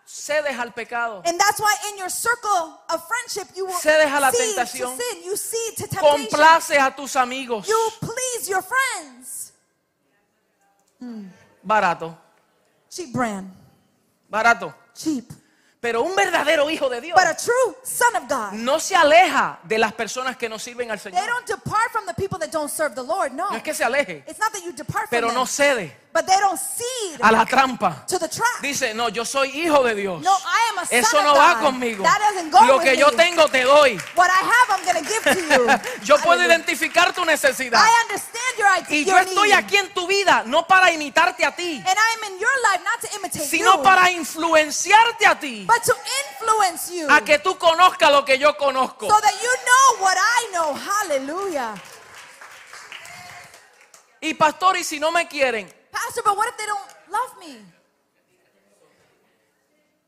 Speaker 1: cedes al pecado.
Speaker 2: And that's why in your circle of friendship you will
Speaker 1: Cedes a la tentación.
Speaker 2: to sin. You see to temptation.
Speaker 1: Complaces a tus amigos.
Speaker 2: You please your friends.
Speaker 1: Barato,
Speaker 2: Cheap brand.
Speaker 1: barato.
Speaker 2: Cheap.
Speaker 1: Pero un verdadero hijo de Dios
Speaker 2: But a true son of God.
Speaker 1: no se aleja de las personas que no sirven al
Speaker 2: They
Speaker 1: Señor.
Speaker 2: don't depart from the people that don't serve the Lord. No.
Speaker 1: No es que se aleje,
Speaker 2: It's not that you depart
Speaker 1: pero
Speaker 2: from
Speaker 1: no
Speaker 2: them.
Speaker 1: cede
Speaker 2: But they don't cede
Speaker 1: a la trampa.
Speaker 2: to the trap.
Speaker 1: Dice, no, yo soy hijo de Dios.
Speaker 2: No, I am a son
Speaker 1: Eso
Speaker 2: of
Speaker 1: no va
Speaker 2: God.
Speaker 1: conmigo.
Speaker 2: That doesn't go
Speaker 1: Lo
Speaker 2: with
Speaker 1: que yo tengo te doy.
Speaker 2: What I have, I'm going to give to you. [laughs]
Speaker 1: Yo puedo identificar tu necesidad.
Speaker 2: I understand your idea.
Speaker 1: Y yo estoy aquí en tu vida no para imitarte a ti,
Speaker 2: And I am in your life not to imitate
Speaker 1: sino
Speaker 2: you,
Speaker 1: para influenciarte a ti,
Speaker 2: but to influence you
Speaker 1: a que tú conozcas lo que yo conozco.
Speaker 2: so that you know what I know. Hallelujah.
Speaker 1: Y pastor, y si no me quieren,
Speaker 2: Pastor, but what if they don't love me?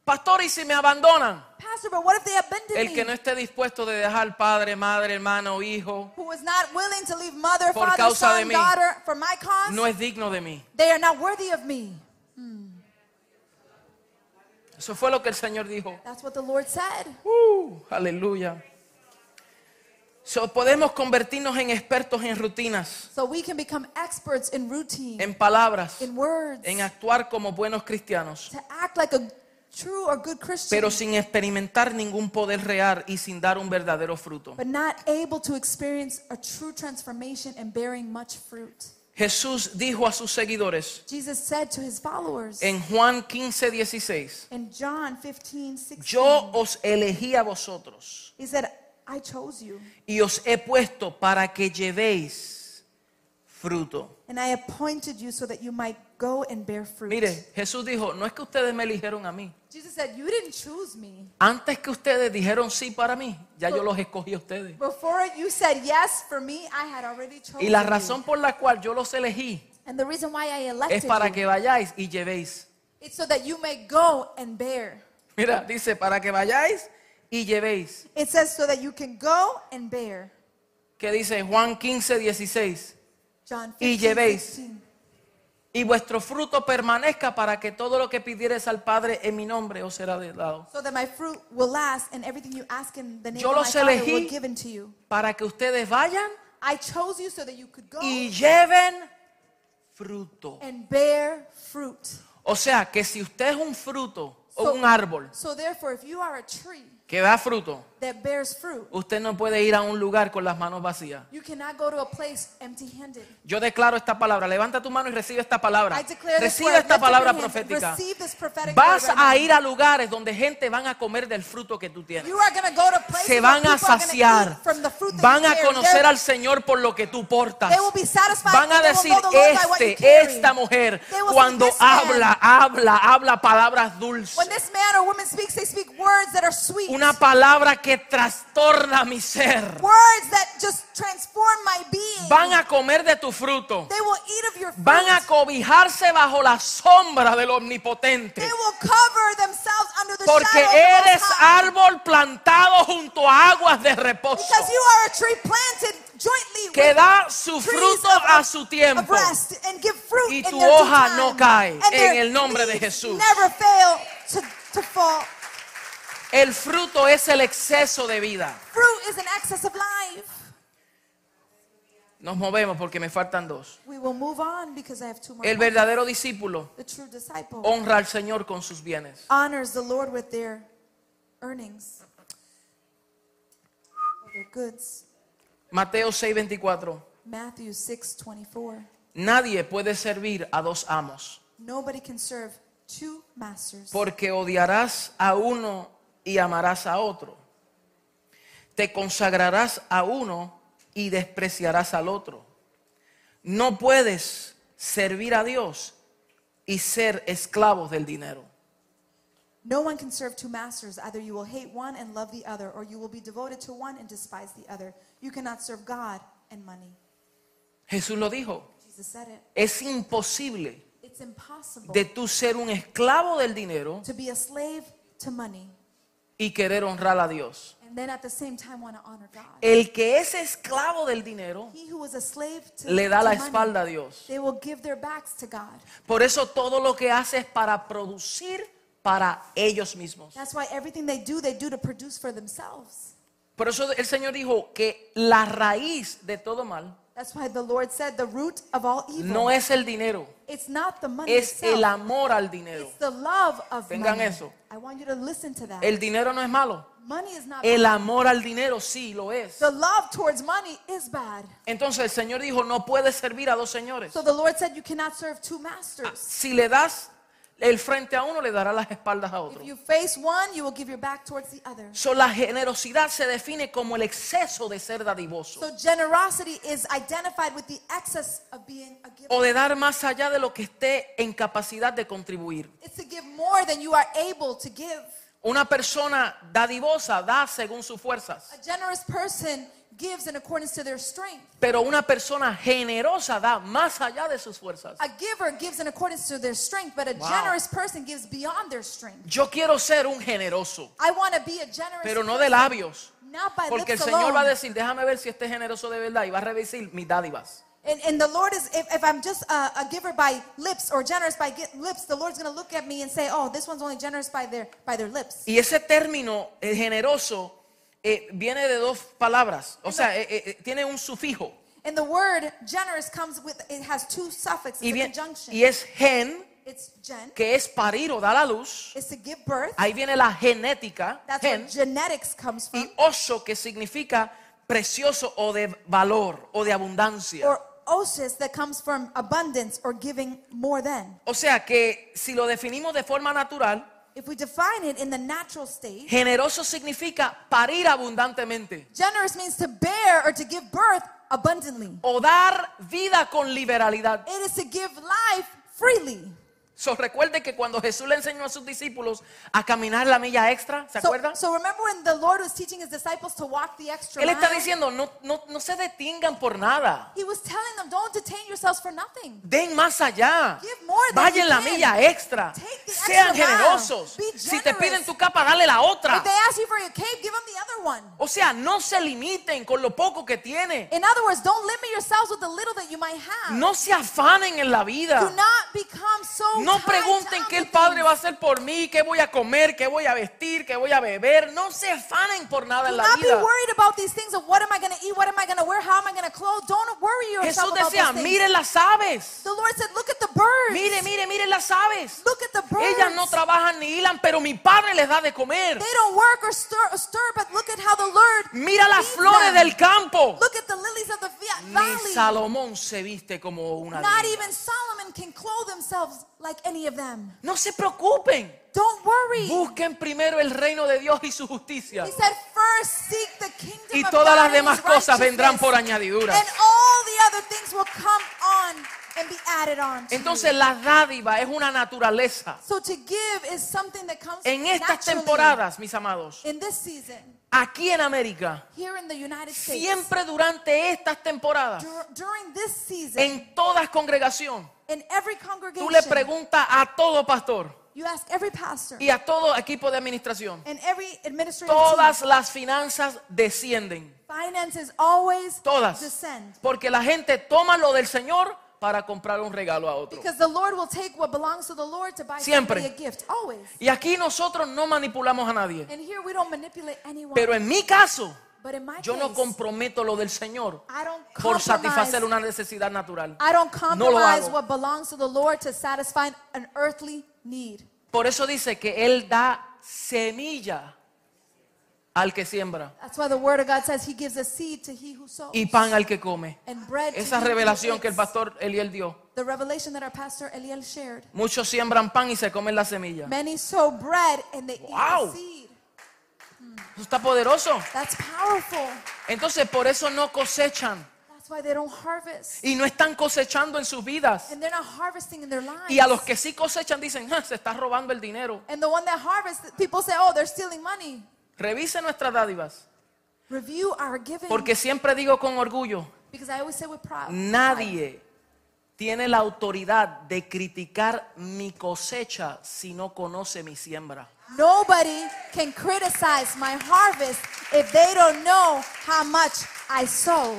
Speaker 1: pastor, y si me abandonan,
Speaker 2: Pastor, but what if they abandon
Speaker 1: el que no
Speaker 2: me?
Speaker 1: esté dispuesto de dejar padre, madre, hermano, hijo,
Speaker 2: Who is not willing to leave mother,
Speaker 1: Por
Speaker 2: father,
Speaker 1: causa de
Speaker 2: son,
Speaker 1: mí.
Speaker 2: daughter for my cause?
Speaker 1: no es digno de mí.
Speaker 2: They are not worthy of me.
Speaker 1: Eso fue lo que el Señor dijo.
Speaker 2: That's what the Lord said.
Speaker 1: Uh, aleluya. So, podemos convertirnos en expertos en rutinas,
Speaker 2: So we can become experts in routine,
Speaker 1: en palabras,
Speaker 2: in words,
Speaker 1: en actuar como buenos cristianos,
Speaker 2: to act like a true or good Christian,
Speaker 1: pero sin experimentar ningún poder real y sin dar un verdadero fruto.
Speaker 2: but not able to experience a true transformation and bearing much fruit.
Speaker 1: Jesús dijo a sus seguidores
Speaker 2: Jesus said to his followers
Speaker 1: en Juan 15, 16,
Speaker 2: in John 15, 16,
Speaker 1: yo os elegí a vosotros
Speaker 2: he said, I chose you
Speaker 1: y os he puesto para que llevéis fruto.
Speaker 2: and I appointed you so that you might go and bear fruit.
Speaker 1: Mire, Jesús dijo, no es que ustedes me eligieron a mí.
Speaker 2: Jesus said, You didn't choose me.
Speaker 1: Antes que ustedes dijeron sí para mí, ya yo los escogí a ustedes.
Speaker 2: Before you said yes for me, I had already chosen
Speaker 1: Y la
Speaker 2: you.
Speaker 1: razón por la cual yo los elegí
Speaker 2: And the reason why I elected
Speaker 1: es para
Speaker 2: you,
Speaker 1: que vayáis y llevéis.
Speaker 2: it's so that you may go and bear.
Speaker 1: Mira, dice, para que vayáis y llevéis.
Speaker 2: It says so that you can go and bear.
Speaker 1: Que dice Juan 15, 16.
Speaker 2: John
Speaker 1: Y
Speaker 2: 15,
Speaker 1: llevéis.
Speaker 2: 16.
Speaker 1: Y vuestro fruto permanezca para que todo lo que pidiereis al Padre en mi nombre os será dado.
Speaker 2: So that my fruit will last and everything you ask in the name
Speaker 1: Yo
Speaker 2: of my
Speaker 1: los
Speaker 2: Father
Speaker 1: elegí.
Speaker 2: will given to you.
Speaker 1: Para que ustedes vayan
Speaker 2: I chose you so that you could go
Speaker 1: y lleven fruto.
Speaker 2: and bear fruit.
Speaker 1: O sea, que si usted es un fruto o un árbol
Speaker 2: So therefore, if you are a tree
Speaker 1: que da fruto,
Speaker 2: that bears fruit,
Speaker 1: usted no puede ir a un lugar con las manos vacías.
Speaker 2: you cannot go to a place empty-handed.
Speaker 1: Yo declaro esta palabra. Levanta tu mano y recibe esta palabra.
Speaker 2: I declare this
Speaker 1: Recibe
Speaker 2: word.
Speaker 1: esta
Speaker 2: Lift up
Speaker 1: palabra
Speaker 2: your
Speaker 1: profética.
Speaker 2: Receive this prophetic
Speaker 1: Vas
Speaker 2: word right
Speaker 1: a
Speaker 2: now.
Speaker 1: ir a lugares donde gente van a comer del fruto que tú tienes.
Speaker 2: You are going to go to places
Speaker 1: Se
Speaker 2: where
Speaker 1: van a
Speaker 2: people are gonna
Speaker 1: saciar.
Speaker 2: eat from the fruit that
Speaker 1: Van
Speaker 2: you
Speaker 1: a conocer
Speaker 2: They're-
Speaker 1: al Señor por lo que tú portas.
Speaker 2: They will be satisfied
Speaker 1: Van a
Speaker 2: and they will
Speaker 1: decir,
Speaker 2: know the Lord by what you
Speaker 1: este,
Speaker 2: carry.
Speaker 1: esta mujer,
Speaker 2: They will say,
Speaker 1: cuando
Speaker 2: "This man."
Speaker 1: habla, habla, habla palabras dulces.
Speaker 2: When this man or woman speaks, they speak words that are sweet.
Speaker 1: Una palabra que trastorna mi ser.
Speaker 2: words that just transform my being.
Speaker 1: Van a comer de tu fruto.
Speaker 2: they will eat of your fruit.
Speaker 1: Van a cobijarse bajo la sombra del omnipotente.
Speaker 2: they will cover themselves under the
Speaker 1: Porque
Speaker 2: shadow of the
Speaker 1: eres árbol plantado junto a aguas de reposo.
Speaker 2: Because you are a tree planted jointly
Speaker 1: Que da su fruto a su tiempo.
Speaker 2: and give fruit
Speaker 1: Y tu hoja no cae en el nombre de Jesús.
Speaker 2: To, to fall.
Speaker 1: El fruto es el exceso de vida.
Speaker 2: Fruit is an excess of life.
Speaker 1: Nos movemos porque me faltan dos.
Speaker 2: We will move on because I have two more.
Speaker 1: El verdadero discípulo
Speaker 2: The true disciple
Speaker 1: honra al Señor con sus bienes.
Speaker 2: honors the Lord with their earnings, or their goods.
Speaker 1: Mateo 6:24.
Speaker 2: Matthew 6:24.
Speaker 1: Nadie puede servir a dos amos,
Speaker 2: Nobody can serve two masters.
Speaker 1: porque odiarás a uno y amarás a otro. Te consagrarás a uno y despreciarás al otro. No puedes servir a Dios y ser esclavos del dinero.
Speaker 2: No one can serve two masters. Either you will hate one and love the other, or you will be devoted to one and despise the other. You cannot serve God and money.
Speaker 1: Jesús lo dijo.
Speaker 2: Jesus said it.
Speaker 1: Es imposible de tú ser un esclavo del dinero
Speaker 2: to be a slave to money
Speaker 1: y querer honrar a Dios.
Speaker 2: and then at the same time want to honor God.
Speaker 1: El que es esclavo del dinero
Speaker 2: He who is a slave to,
Speaker 1: le da
Speaker 2: to
Speaker 1: la
Speaker 2: money,
Speaker 1: espalda a Dios.
Speaker 2: they will give their backs to God.
Speaker 1: Por eso todo lo que hace es para producir para ellos mismos.
Speaker 2: That's why everything they do, they do to produce for themselves.
Speaker 1: Por eso el Señor dijo que la raíz de todo mal
Speaker 2: That's why the Lord said the root of all evil.
Speaker 1: no es el dinero,
Speaker 2: it's not the money
Speaker 1: es
Speaker 2: itself.
Speaker 1: el amor al dinero.
Speaker 2: It's the love of
Speaker 1: Tengan
Speaker 2: money.
Speaker 1: eso.
Speaker 2: I want you to listen to that.
Speaker 1: El dinero no es malo,
Speaker 2: money is not
Speaker 1: el
Speaker 2: bad.
Speaker 1: amor al dinero sí lo es.
Speaker 2: The love towards money is bad.
Speaker 1: Entonces el Señor dijo, no puedes servir a dos señores.
Speaker 2: So the Lord said you cannot serve two masters.
Speaker 1: Si le das el frente a uno, le dará las espaldas a otro.
Speaker 2: If you face one, you will give your back towards the other.
Speaker 1: So, la generosidad se define como el exceso de ser dadivoso
Speaker 2: So generosity is identified with the excess of being a giver.
Speaker 1: o de dar más allá de lo que esté en capacidad de contribuir.
Speaker 2: It's to give more than you are able to give.
Speaker 1: Una persona dadivosa da según sus fuerzas,
Speaker 2: A generous person gives in accordance to their strength.
Speaker 1: pero una persona generosa da más allá de sus fuerzas.
Speaker 2: A giver gives in accordance to their strength, but a
Speaker 1: Wow.
Speaker 2: generous person gives beyond their strength.
Speaker 1: Yo quiero ser un generoso,
Speaker 2: I want to be a generous
Speaker 1: pero no
Speaker 2: person,
Speaker 1: de labios,
Speaker 2: not by
Speaker 1: porque el
Speaker 2: lips
Speaker 1: Señor va a
Speaker 2: alone.
Speaker 1: decir, déjame ver si este es generoso de verdad y va a revisar mis dádivas.
Speaker 2: And, and the Lord is, if, if I'm just a, a giver by lips or generous by lips, the Lord's going to look at me and say, oh, this one's only generous by their, by their lips.
Speaker 1: Y ese término eh, generoso eh, viene de dos palabras, o sea, eh, eh, eh, tiene un sufijo
Speaker 2: And the word generous comes with, it has two suffixes,
Speaker 1: y,
Speaker 2: a
Speaker 1: bien- y es gen,
Speaker 2: It's gen,
Speaker 1: que es parir o dar a luz.
Speaker 2: is to give birth.
Speaker 1: Ahí viene la genética,
Speaker 2: That's
Speaker 1: gen,
Speaker 2: where genetics comes from.
Speaker 1: y oso, que significa precioso o de valor o de abundancia.
Speaker 2: Or osis that comes from abundance or giving more than.
Speaker 1: O sea que si lo definimos de forma natural,
Speaker 2: If we define it in the natural state,
Speaker 1: generoso significa parir abundantemente
Speaker 2: generous means to bear or to give birth abundantly.
Speaker 1: o dar vida con liberalidad.
Speaker 2: It is to give life freely.
Speaker 1: So, recuerde que cuando Jesús le enseñó a sus discípulos a caminar la milla extra, ¿se acuerdan?
Speaker 2: so remember when the Lord was teaching his disciples to walk the extra
Speaker 1: Él está diciendo, no, no, no se detengan por nada.
Speaker 2: He was telling them, don't detain yourselves for nothing.
Speaker 1: Den más allá.
Speaker 2: Give more than
Speaker 1: Vayan
Speaker 2: you
Speaker 1: la
Speaker 2: can.
Speaker 1: milla extra.
Speaker 2: Take the
Speaker 1: Sean
Speaker 2: extra mile.
Speaker 1: generosos.
Speaker 2: Be
Speaker 1: Si te
Speaker 2: generous.
Speaker 1: piden tu capa, dale la otra.
Speaker 2: If they ask you for your cape, give them the other one.
Speaker 1: O sea, no se limiten con lo poco que tiene.
Speaker 2: In other words, don't limit yourselves with the little that you might have.
Speaker 1: No se afanen en la
Speaker 2: Do
Speaker 1: vida.
Speaker 2: not become so
Speaker 1: No No pregunten qué el Padre va a hacer por mí, qué voy a comer, qué voy a vestir, qué voy a beber. No se afanen por nada en la vida.
Speaker 2: worried about these things of what am I going to eat, what am I going to wear, how am I going to clothe. Don't worry yourself
Speaker 1: Jesús decía, miren las aves.
Speaker 2: The Lord said, look at the birds.
Speaker 1: Mire, mire, mire las aves.
Speaker 2: Look at the birds.
Speaker 1: Ellas no trabajan ni hilan, pero mi Padre les da de comer.
Speaker 2: They don't work or stir, or stir, but look at how the Lord
Speaker 1: Mira las flores
Speaker 2: them.
Speaker 1: del campo.
Speaker 2: Look at the lilies of the va-
Speaker 1: Ni
Speaker 2: valley.
Speaker 1: Salomón se viste como una
Speaker 2: Not even Solomon can clothe themselves like any of them.
Speaker 1: No se preocupen.
Speaker 2: Don't worry.
Speaker 1: Busquen primero el reino de Dios y su justicia.
Speaker 2: He said, first seek the kingdom
Speaker 1: Y
Speaker 2: of
Speaker 1: todas
Speaker 2: God
Speaker 1: las
Speaker 2: and
Speaker 1: demás cosas vendrán por añadidura.
Speaker 2: And all the other things will come on and be added on. to
Speaker 1: Entonces
Speaker 2: you.
Speaker 1: la dádiva es una naturaleza.
Speaker 2: So to give is something that comes
Speaker 1: En estas
Speaker 2: naturally.
Speaker 1: temporadas, mis amados,
Speaker 2: In this season,
Speaker 1: aquí en América,
Speaker 2: here in the United States,
Speaker 1: siempre durante estas temporadas,
Speaker 2: dur- during this season,
Speaker 1: en toda congregación,
Speaker 2: in every
Speaker 1: tú
Speaker 2: congregation,
Speaker 1: le preguntas a todo pastor
Speaker 2: you ask every pastor
Speaker 1: y a todo equipo de administración,
Speaker 2: and every
Speaker 1: todas
Speaker 2: team,
Speaker 1: las finanzas descienden.
Speaker 2: finances always
Speaker 1: Todas.
Speaker 2: descend.
Speaker 1: Porque la gente toma lo del Señor para comprar un regalo a otro.
Speaker 2: Because the Lord will take what belongs to the Lord to buy
Speaker 1: Siempre.
Speaker 2: somebody a gift. Always.
Speaker 1: Y aquí nosotros no manipulamos a nadie.
Speaker 2: And here we don't manipulate anyone.
Speaker 1: Pero en mi caso,
Speaker 2: but in my
Speaker 1: yo no
Speaker 2: case,
Speaker 1: comprometo lo del Señor
Speaker 2: I don't
Speaker 1: por satisfacer una necesidad natural.
Speaker 2: I don't
Speaker 1: No lo hago.
Speaker 2: what belongs to the Lord to satisfy an earthly need.
Speaker 1: Por eso dice que Él da semilla al que siembra
Speaker 2: That's why the word of God says he gives a seed to he who sows
Speaker 1: y pan al que come.
Speaker 2: and bread to
Speaker 1: Esa
Speaker 2: him who
Speaker 1: revelación que el pastor Eliel dio.
Speaker 2: The revelation that our pastor Eliel shared.
Speaker 1: Muchos siembran pan y se comen la semilla.
Speaker 2: Many sow bread and they
Speaker 1: Wow.
Speaker 2: eat the seed.
Speaker 1: Eso está poderoso.
Speaker 2: That's powerful.
Speaker 1: Entonces por eso no cosechan
Speaker 2: That's why they don't harvest.
Speaker 1: y no están cosechando en sus vidas.
Speaker 2: And they're not harvesting in their lives.
Speaker 1: Y a los que sí cosechan dicen, "Ah, se está robando el dinero.
Speaker 2: And the one that harvests, people say, oh, they're stealing money.
Speaker 1: Revise nuestras dádivas.
Speaker 2: Review our giving.
Speaker 1: Porque siempre digo con orgullo,
Speaker 2: because I always say with pride.
Speaker 1: nadie tiene la autoridad de criticar mi cosecha si no conoce mi siembra.
Speaker 2: Nobody can criticize my harvest if they don't know how much I sow.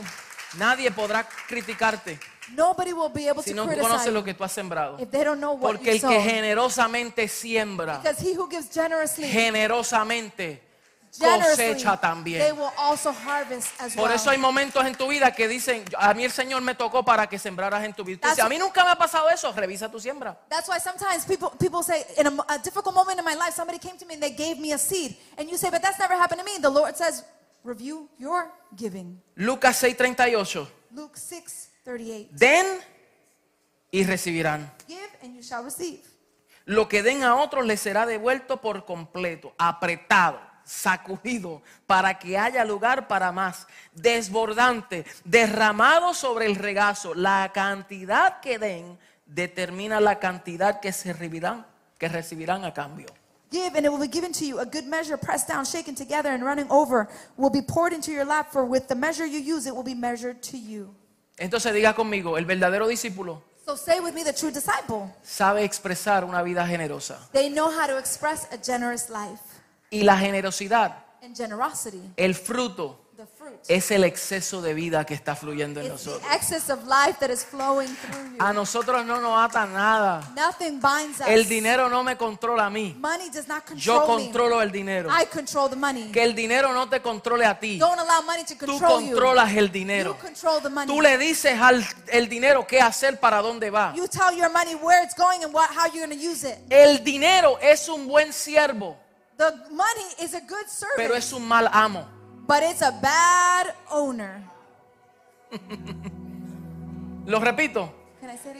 Speaker 1: Nadie podrá criticarte
Speaker 2: Nobody will be able
Speaker 1: si
Speaker 2: to
Speaker 1: no
Speaker 2: criticize
Speaker 1: conoce lo que tú has sembrado.
Speaker 2: if they don't know what
Speaker 1: Porque
Speaker 2: you
Speaker 1: el
Speaker 2: sow.
Speaker 1: que generosamente siembra,
Speaker 2: because he who gives generously,
Speaker 1: generosamente cosecha
Speaker 2: they
Speaker 1: también.
Speaker 2: will also harvest as
Speaker 1: Por eso hay momentos en tu vida que dicen, a mí el Señor me tocó para que sembraras en tu vida. Dices, a mí nunca me ha pasado eso, revisa tu siembra.
Speaker 2: That's why sometimes people people say in a, a difficult moment in my life, somebody came to me and they gave me a seed, and you say, but that's never happened to me. The Lord says, review your giving.
Speaker 1: Lucas 6:38.
Speaker 2: Luke 6, 38.
Speaker 1: Den y recibirán.
Speaker 2: Give and you shall receive.
Speaker 1: Lo que den a otros les será devuelto por completo, apretado, sacudido, para que haya lugar para más, desbordante, derramado sobre el regazo. La cantidad que den determina la cantidad que se recibirán, que recibirán a cambio.
Speaker 2: Give and it will be given to you. A good measure, pressed down, shaken together, and running over, will be poured into your lap. For with the measure you use, it will be measured to you.
Speaker 1: Entonces diga conmigo, el verdadero discípulo
Speaker 2: So say with me, the true disciple.
Speaker 1: sabe expresar una vida generosa.
Speaker 2: They know how to express a generous life
Speaker 1: Y la generosidad,
Speaker 2: and generosity.
Speaker 1: el fruto,
Speaker 2: The fruit.
Speaker 1: es el exceso de vida que está fluyendo en
Speaker 2: It's the
Speaker 1: nosotros.
Speaker 2: excess of life that is flowing through you.
Speaker 1: A nosotros no nos ata nada.
Speaker 2: Nothing binds us.
Speaker 1: El dinero no me controla a mí.
Speaker 2: Money does not
Speaker 1: Yo
Speaker 2: control me.
Speaker 1: controlo el dinero.
Speaker 2: I control the money.
Speaker 1: Que el dinero no te controle a ti.
Speaker 2: Don't allow money to
Speaker 1: Tú
Speaker 2: control you.
Speaker 1: controlas el
Speaker 2: You
Speaker 1: dinero.
Speaker 2: control the money.
Speaker 1: Tú le dices al el dinero qué hacer, para dónde va.
Speaker 2: You tell your money where it's going and what, how you're going to use it.
Speaker 1: El dinero es un buen siervo,
Speaker 2: The money is a good servant,
Speaker 1: pero es un mal amo.
Speaker 2: but it's a bad owner.
Speaker 1: Lo repito.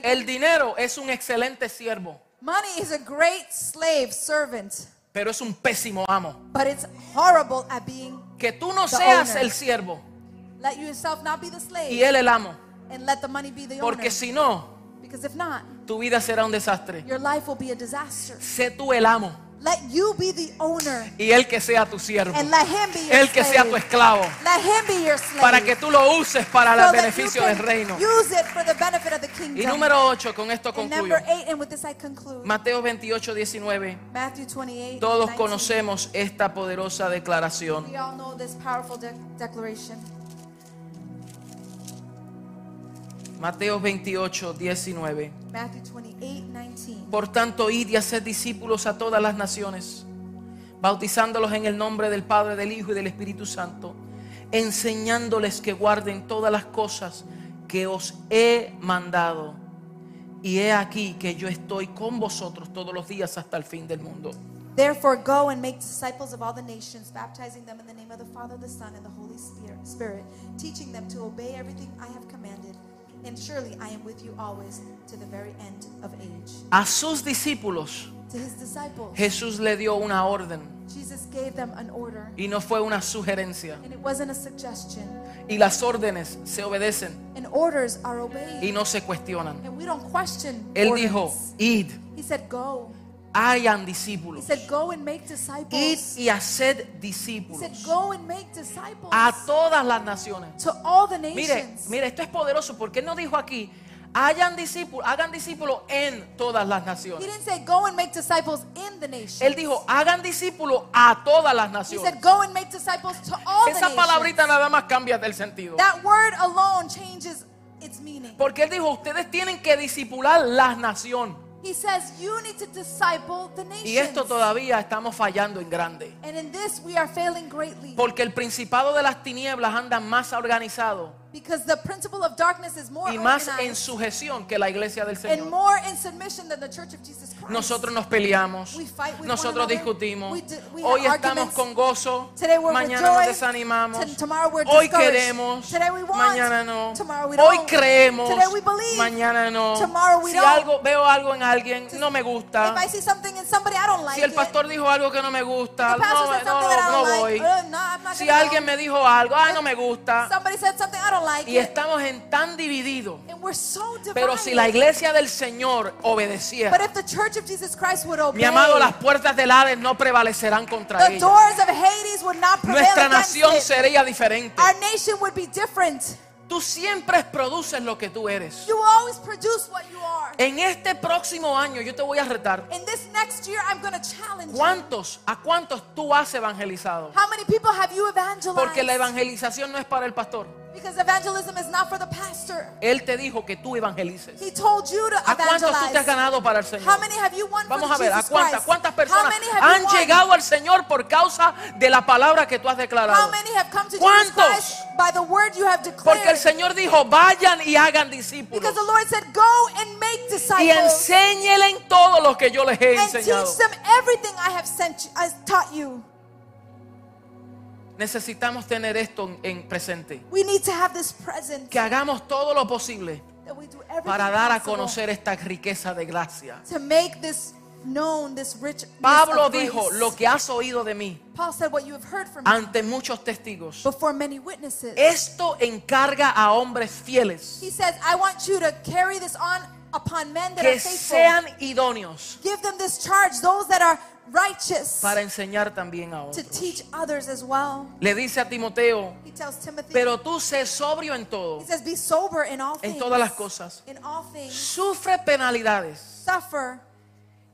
Speaker 1: El dinero es un excelente siervo,
Speaker 2: Money is a great slave servant,
Speaker 1: pero es un pésimo amo.
Speaker 2: but it's horrible at being.
Speaker 1: Que tú no
Speaker 2: The
Speaker 1: seas
Speaker 2: owner.
Speaker 1: el siervo
Speaker 2: Let yourself not be the slave
Speaker 1: y él el amo,
Speaker 2: and let the money be the
Speaker 1: porque
Speaker 2: owner.
Speaker 1: si no,
Speaker 2: Because if not,
Speaker 1: tu vida será un desastre.
Speaker 2: your life will be a disaster.
Speaker 1: Sé tú el amo
Speaker 2: Let you be the owner
Speaker 1: y él que sea tu siervo,
Speaker 2: and let him be your
Speaker 1: él que sea tu
Speaker 2: slave.
Speaker 1: esclavo,
Speaker 2: Let him be your slave.
Speaker 1: para que tú lo uses para
Speaker 2: so
Speaker 1: el beneficio del reino.
Speaker 2: Use it for the benefit of the
Speaker 1: Y
Speaker 2: kingdom.
Speaker 1: número 8, con esto concluyo.
Speaker 2: number eight, and with this I conclude.
Speaker 1: Mateo 28, 19.
Speaker 2: Matthew 28.
Speaker 1: Todos
Speaker 2: 19.
Speaker 1: conocemos esta poderosa declaración.
Speaker 2: We all know this powerful de- declaration.
Speaker 1: Mateo 28, 19.
Speaker 2: Matthew 28, 19. 18.
Speaker 1: Por tanto, id y haced discípulos a todas las naciones, bautizándolos en el nombre del Padre, del Hijo y del Espíritu Santo, enseñándoles que guarden todas las cosas que os he mandado. Y he aquí que yo estoy con vosotros todos los días hasta el fin del mundo.
Speaker 2: Therefore, go and make disciples of all the nations, baptizing them in the name of the Father, the Son, and the Holy Spirit, teaching them to obey everything I have commanded. And surely I am with you always to the very end of age.
Speaker 1: A sus discípulos
Speaker 2: To his disciples,
Speaker 1: Jesús le dio una orden
Speaker 2: Jesus gave them an order,
Speaker 1: y no fue una sugerencia.
Speaker 2: and it wasn't a suggestion.
Speaker 1: Y las órdenes se obedecen
Speaker 2: And orders are obeyed,
Speaker 1: y no se cuestionan.
Speaker 2: and we don't question.
Speaker 1: Él
Speaker 2: orders.
Speaker 1: dijo, id,
Speaker 2: He said, "Go."
Speaker 1: Hayan
Speaker 2: He
Speaker 1: discípulos.
Speaker 2: said, "Go and make disciples."
Speaker 1: y haced
Speaker 2: He
Speaker 1: discípulos
Speaker 2: said, "Go and make disciples."
Speaker 1: a todas las naciones.
Speaker 2: to all the
Speaker 1: Mire,
Speaker 2: nations.
Speaker 1: mire, esto es poderoso porque él no dijo aquí, hayan discípulos, hagan discípulos en todas las
Speaker 2: He
Speaker 1: naciones.
Speaker 2: didn't say go and make disciples in the nations.
Speaker 1: Él dijo, hagan discípulos a todas las
Speaker 2: He
Speaker 1: naciones.
Speaker 2: said go and make disciples to all the
Speaker 1: Esa
Speaker 2: nations.
Speaker 1: palabrita nada más cambia del sentido.
Speaker 2: That word alone changes its meaning.
Speaker 1: Porque él dijo, ustedes tienen que discipular las naciones.
Speaker 2: He says you need to disciple the nations.
Speaker 1: Y esto todavía estamos fallando en grande.
Speaker 2: And in this we are failing greatly.
Speaker 1: Porque el principado de las tinieblas anda más organizado
Speaker 2: Because the principle of darkness is more
Speaker 1: y más en sujeción que la iglesia del
Speaker 2: and
Speaker 1: Señor.
Speaker 2: more in submission than the church of Jesus Christ.
Speaker 1: Nosotros nos peleamos,
Speaker 2: We fight with
Speaker 1: nosotros
Speaker 2: one
Speaker 1: discutimos.
Speaker 2: We do- we
Speaker 1: Hoy estamos
Speaker 2: arguments.
Speaker 1: con gozo,
Speaker 2: Today we're
Speaker 1: mañana
Speaker 2: with
Speaker 1: nos desanimamos.
Speaker 2: T- tomorrow we're
Speaker 1: Hoy queremos,
Speaker 2: Today we want.
Speaker 1: mañana no.
Speaker 2: Tomorrow we
Speaker 1: Hoy creemos,
Speaker 2: Today we believe.
Speaker 1: mañana no.
Speaker 2: Tomorrow we
Speaker 1: Si
Speaker 2: don't.
Speaker 1: algo veo algo en alguien no me gusta.
Speaker 2: If I see something in somebody I don't like
Speaker 1: Si el
Speaker 2: it.
Speaker 1: pastor dijo algo que no me gusta, no, no,
Speaker 2: something that I
Speaker 1: no
Speaker 2: don't
Speaker 1: voy.
Speaker 2: like. uh, no,
Speaker 1: Si alguien me dijo algo, ay, no me gusta.
Speaker 2: Somebody said something I don't like
Speaker 1: Y
Speaker 2: it.
Speaker 1: estamos en tan divididos.
Speaker 2: And we're so divided.
Speaker 1: Pero si la iglesia del Señor obedeciera,
Speaker 2: But if the church of Jesus Christ would obey,
Speaker 1: mi amado, las puertas del Hades no prevalecerán contra
Speaker 2: the
Speaker 1: ella.
Speaker 2: doors of Hades would not prevail
Speaker 1: Nuestra nación
Speaker 2: it.
Speaker 1: sería diferente.
Speaker 2: Our nation would be different.
Speaker 1: Tú siempre produces lo que tú eres.
Speaker 2: You always produce what you are.
Speaker 1: En este próximo año yo te voy a retar.
Speaker 2: In this next year, I'm challenge.
Speaker 1: ¿Cuántos, a cuántos tú has evangelizado?
Speaker 2: How many people have you evangelized?
Speaker 1: Porque la evangelización no es para el pastor.
Speaker 2: Because evangelism is not for the pastor.
Speaker 1: Él te dijo que tú evangelices.
Speaker 2: He told you to
Speaker 1: ¿A cuántos tú te has ganado para el
Speaker 2: How
Speaker 1: Señor?
Speaker 2: many have you won
Speaker 1: Vamos
Speaker 2: for
Speaker 1: a ver, ¿a
Speaker 2: Jesus
Speaker 1: cuántas, cuántas
Speaker 2: How
Speaker 1: personas
Speaker 2: many have
Speaker 1: han llegado al Señor por causa de la palabra que tú has
Speaker 2: How
Speaker 1: declarado?
Speaker 2: many have come to Jesus
Speaker 1: ¿Cuántos?
Speaker 2: Christ by the word you have declared?
Speaker 1: Porque el Señor dijo, vayan y hagan discípulos.
Speaker 2: Because the Lord said, go and make
Speaker 1: Y
Speaker 2: disciples
Speaker 1: enséñenle todo lo que yo les he
Speaker 2: and
Speaker 1: enseñado.
Speaker 2: teach them everything I have sent you, I taught you.
Speaker 1: Necesitamos tener esto en- en presente.
Speaker 2: We need to have this present
Speaker 1: Que hagamos todo lo posible
Speaker 2: that we do
Speaker 1: para dar a conocer esta riqueza de gracia.
Speaker 2: to make this known, this rich.
Speaker 1: Pablo dijo, lo que has oído de mí
Speaker 2: Paul said, what you have heard from me
Speaker 1: ante muchos testigos.
Speaker 2: before many witnesses.
Speaker 1: Esto encarga a hombres fieles
Speaker 2: He says, I want you to carry this on upon men that are
Speaker 1: que
Speaker 2: faithful.
Speaker 1: sean idóneos
Speaker 2: Give them this charge, those that are righteous,
Speaker 1: para enseñar también a
Speaker 2: to
Speaker 1: otros.
Speaker 2: teach others as well.
Speaker 1: Le dice a Timoteo,
Speaker 2: He tells Timothy,
Speaker 1: pero tú sé sobrio en todo,
Speaker 2: he says, be sober in all
Speaker 1: en
Speaker 2: things.
Speaker 1: todas las cosas.
Speaker 2: In all things,
Speaker 1: Sufre penalidades
Speaker 2: suffer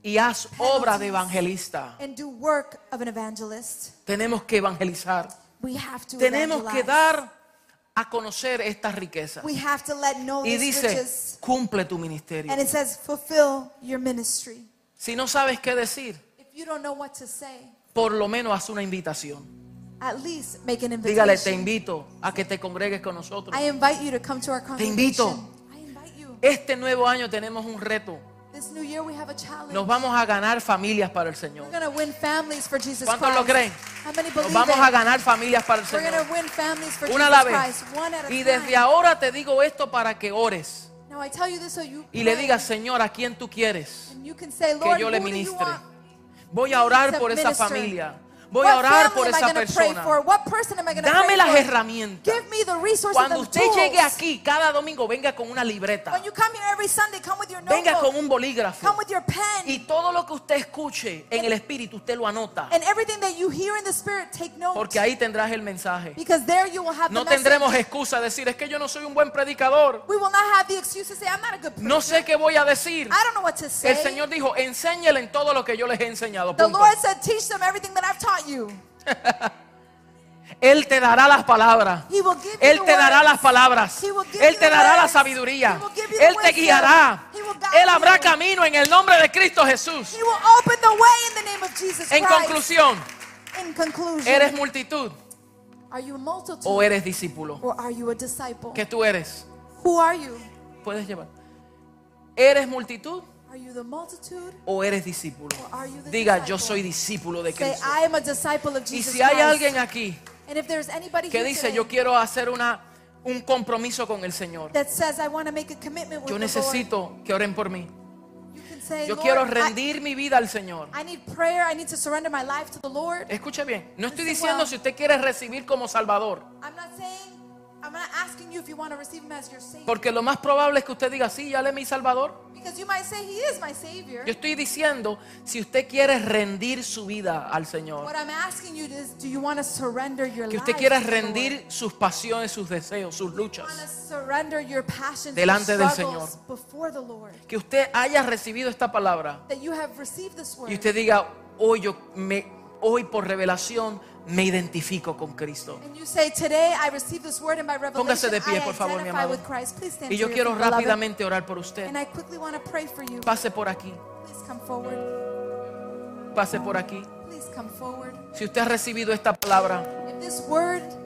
Speaker 1: y haz obra de evangelista.
Speaker 2: and do work of an evangelist.
Speaker 1: Tenemos que evangelizar.
Speaker 2: We have to
Speaker 1: Tenemos que
Speaker 2: evangelize.
Speaker 1: dar a conocer estas riquezas.
Speaker 2: We have to let know
Speaker 1: Y
Speaker 2: these
Speaker 1: dice,
Speaker 2: riches.
Speaker 1: cumple tu ministerio.
Speaker 2: And it says, fulfill your ministry.
Speaker 1: Si no sabes qué decir,
Speaker 2: you don't know what to say,
Speaker 1: por lo menos haz una invitación.
Speaker 2: at least make an
Speaker 1: Dígale, te
Speaker 2: invitation.
Speaker 1: invito a que te congregues con nosotros.
Speaker 2: I invite you to come to our
Speaker 1: invito.
Speaker 2: congregation. I invite you.
Speaker 1: Este nuevo año tenemos un reto.
Speaker 2: This new year we have a challenge.
Speaker 1: Nos vamos a ganar familias para el Señor.
Speaker 2: We're going to win families for Jesus
Speaker 1: ¿Cuántos
Speaker 2: Christ.
Speaker 1: lo creen?
Speaker 2: How many
Speaker 1: Nos
Speaker 2: believe
Speaker 1: vamos
Speaker 2: it?
Speaker 1: a ganar familias para el
Speaker 2: We're going
Speaker 1: Señor.
Speaker 2: win families for
Speaker 1: Una a
Speaker 2: Jesus
Speaker 1: la vez.
Speaker 2: Christ, one at a
Speaker 1: Y desde ahora te digo esto para que ores
Speaker 2: Now I tell you this so you
Speaker 1: y le digas, Señor, ¿a quién tú quieres
Speaker 2: and you can say,
Speaker 1: que
Speaker 2: Lord,
Speaker 1: yo le
Speaker 2: who do you
Speaker 1: ministre? Voy a orar por esa familia. Voy
Speaker 2: What
Speaker 1: a orar por
Speaker 2: am I
Speaker 1: esa persona.
Speaker 2: for? What person am I gonna
Speaker 1: Dame
Speaker 2: pray
Speaker 1: las herramientas.
Speaker 2: Give me the resources
Speaker 1: Cuando
Speaker 2: and
Speaker 1: usted llegue aquí cada domingo, venga con una libreta.
Speaker 2: When you come here every Sunday, come with your
Speaker 1: Venga con un bolígrafo.
Speaker 2: Come with your pen.
Speaker 1: Y todo lo que usted escuche en el Espíritu, usted lo anota.
Speaker 2: and everything that you hear in the Spirit, take note.
Speaker 1: Porque ahí tendrás el mensaje.
Speaker 2: because there you will have
Speaker 1: No tendremos excusa de decir, es que yo no soy un buen predicador. No sé qué voy a decir. El Señor dijo, enséñele en todo lo que yo les he enseñado. punto.
Speaker 2: Taught you.
Speaker 1: Él te dará las palabras. Él te dará las palabras. Él te dará la sabiduría. Él te guiará. Él habrá camino en el nombre de Cristo Jesús. En conclusión, ¿eres multitud
Speaker 2: are you a multitude
Speaker 1: o eres discípulo?
Speaker 2: or are you a disciple?
Speaker 1: ¿Qué tú eres?
Speaker 2: Who are you?
Speaker 1: Puedes llevar. ¿Eres multitud
Speaker 2: Are you the multitude?
Speaker 1: o eres discípulo?
Speaker 2: Or are you the
Speaker 1: Diga,
Speaker 2: disciple?
Speaker 1: yo soy discípulo de
Speaker 2: Say,
Speaker 1: Cristo.
Speaker 2: I am a disciple of
Speaker 1: Y
Speaker 2: Jesus
Speaker 1: si hay
Speaker 2: Christ.
Speaker 1: alguien aquí
Speaker 2: and if there's anybody
Speaker 1: que
Speaker 2: here
Speaker 1: dice,
Speaker 2: today
Speaker 1: yo quiero hacer una, un compromiso con el Señor,
Speaker 2: that says, I want to make a commitment with
Speaker 1: yo
Speaker 2: the
Speaker 1: necesito que oren por mí.
Speaker 2: you can say,
Speaker 1: Yo quiero
Speaker 2: I-
Speaker 1: rendir mi vida al Señor.
Speaker 2: I, need prayer. I need to surrender my life to the Lord.
Speaker 1: Escuche bien, no estoy diciendo si usted quiere recibir como Salvador,
Speaker 2: I'm not saying, I'm not asking you if you want to receive Him as your Savior.
Speaker 1: porque lo más probable es que usted diga, sí, ya le mi Salvador.
Speaker 2: Because you might say, He is my Savior.
Speaker 1: Yo estoy diciendo si usted quiere rendir su vida al Señor,
Speaker 2: What I'm asking you is, do you want to surrender your
Speaker 1: que
Speaker 2: life
Speaker 1: usted quiera
Speaker 2: to the Lord?
Speaker 1: rendir sus pasiones, sus deseos, sus
Speaker 2: You want
Speaker 1: luchas,
Speaker 2: to surrender your passions,
Speaker 1: Delante
Speaker 2: your
Speaker 1: del
Speaker 2: struggles
Speaker 1: Señor.
Speaker 2: before the Lord.
Speaker 1: que usted haya recibido esta palabra
Speaker 2: That you have received this word.
Speaker 1: y usted diga, hoy yo me, hoy por revelación me identifico con Cristo.
Speaker 2: And you say, today I received this word in my revelation.
Speaker 1: Póngase de pie, por favor, mi amado. Y yo quiero rápidamente orar por usted. Pase por aquí,
Speaker 2: Please come forward.
Speaker 1: pase por aquí.
Speaker 2: Please come forward.
Speaker 1: Si usted ha recibido esta palabra,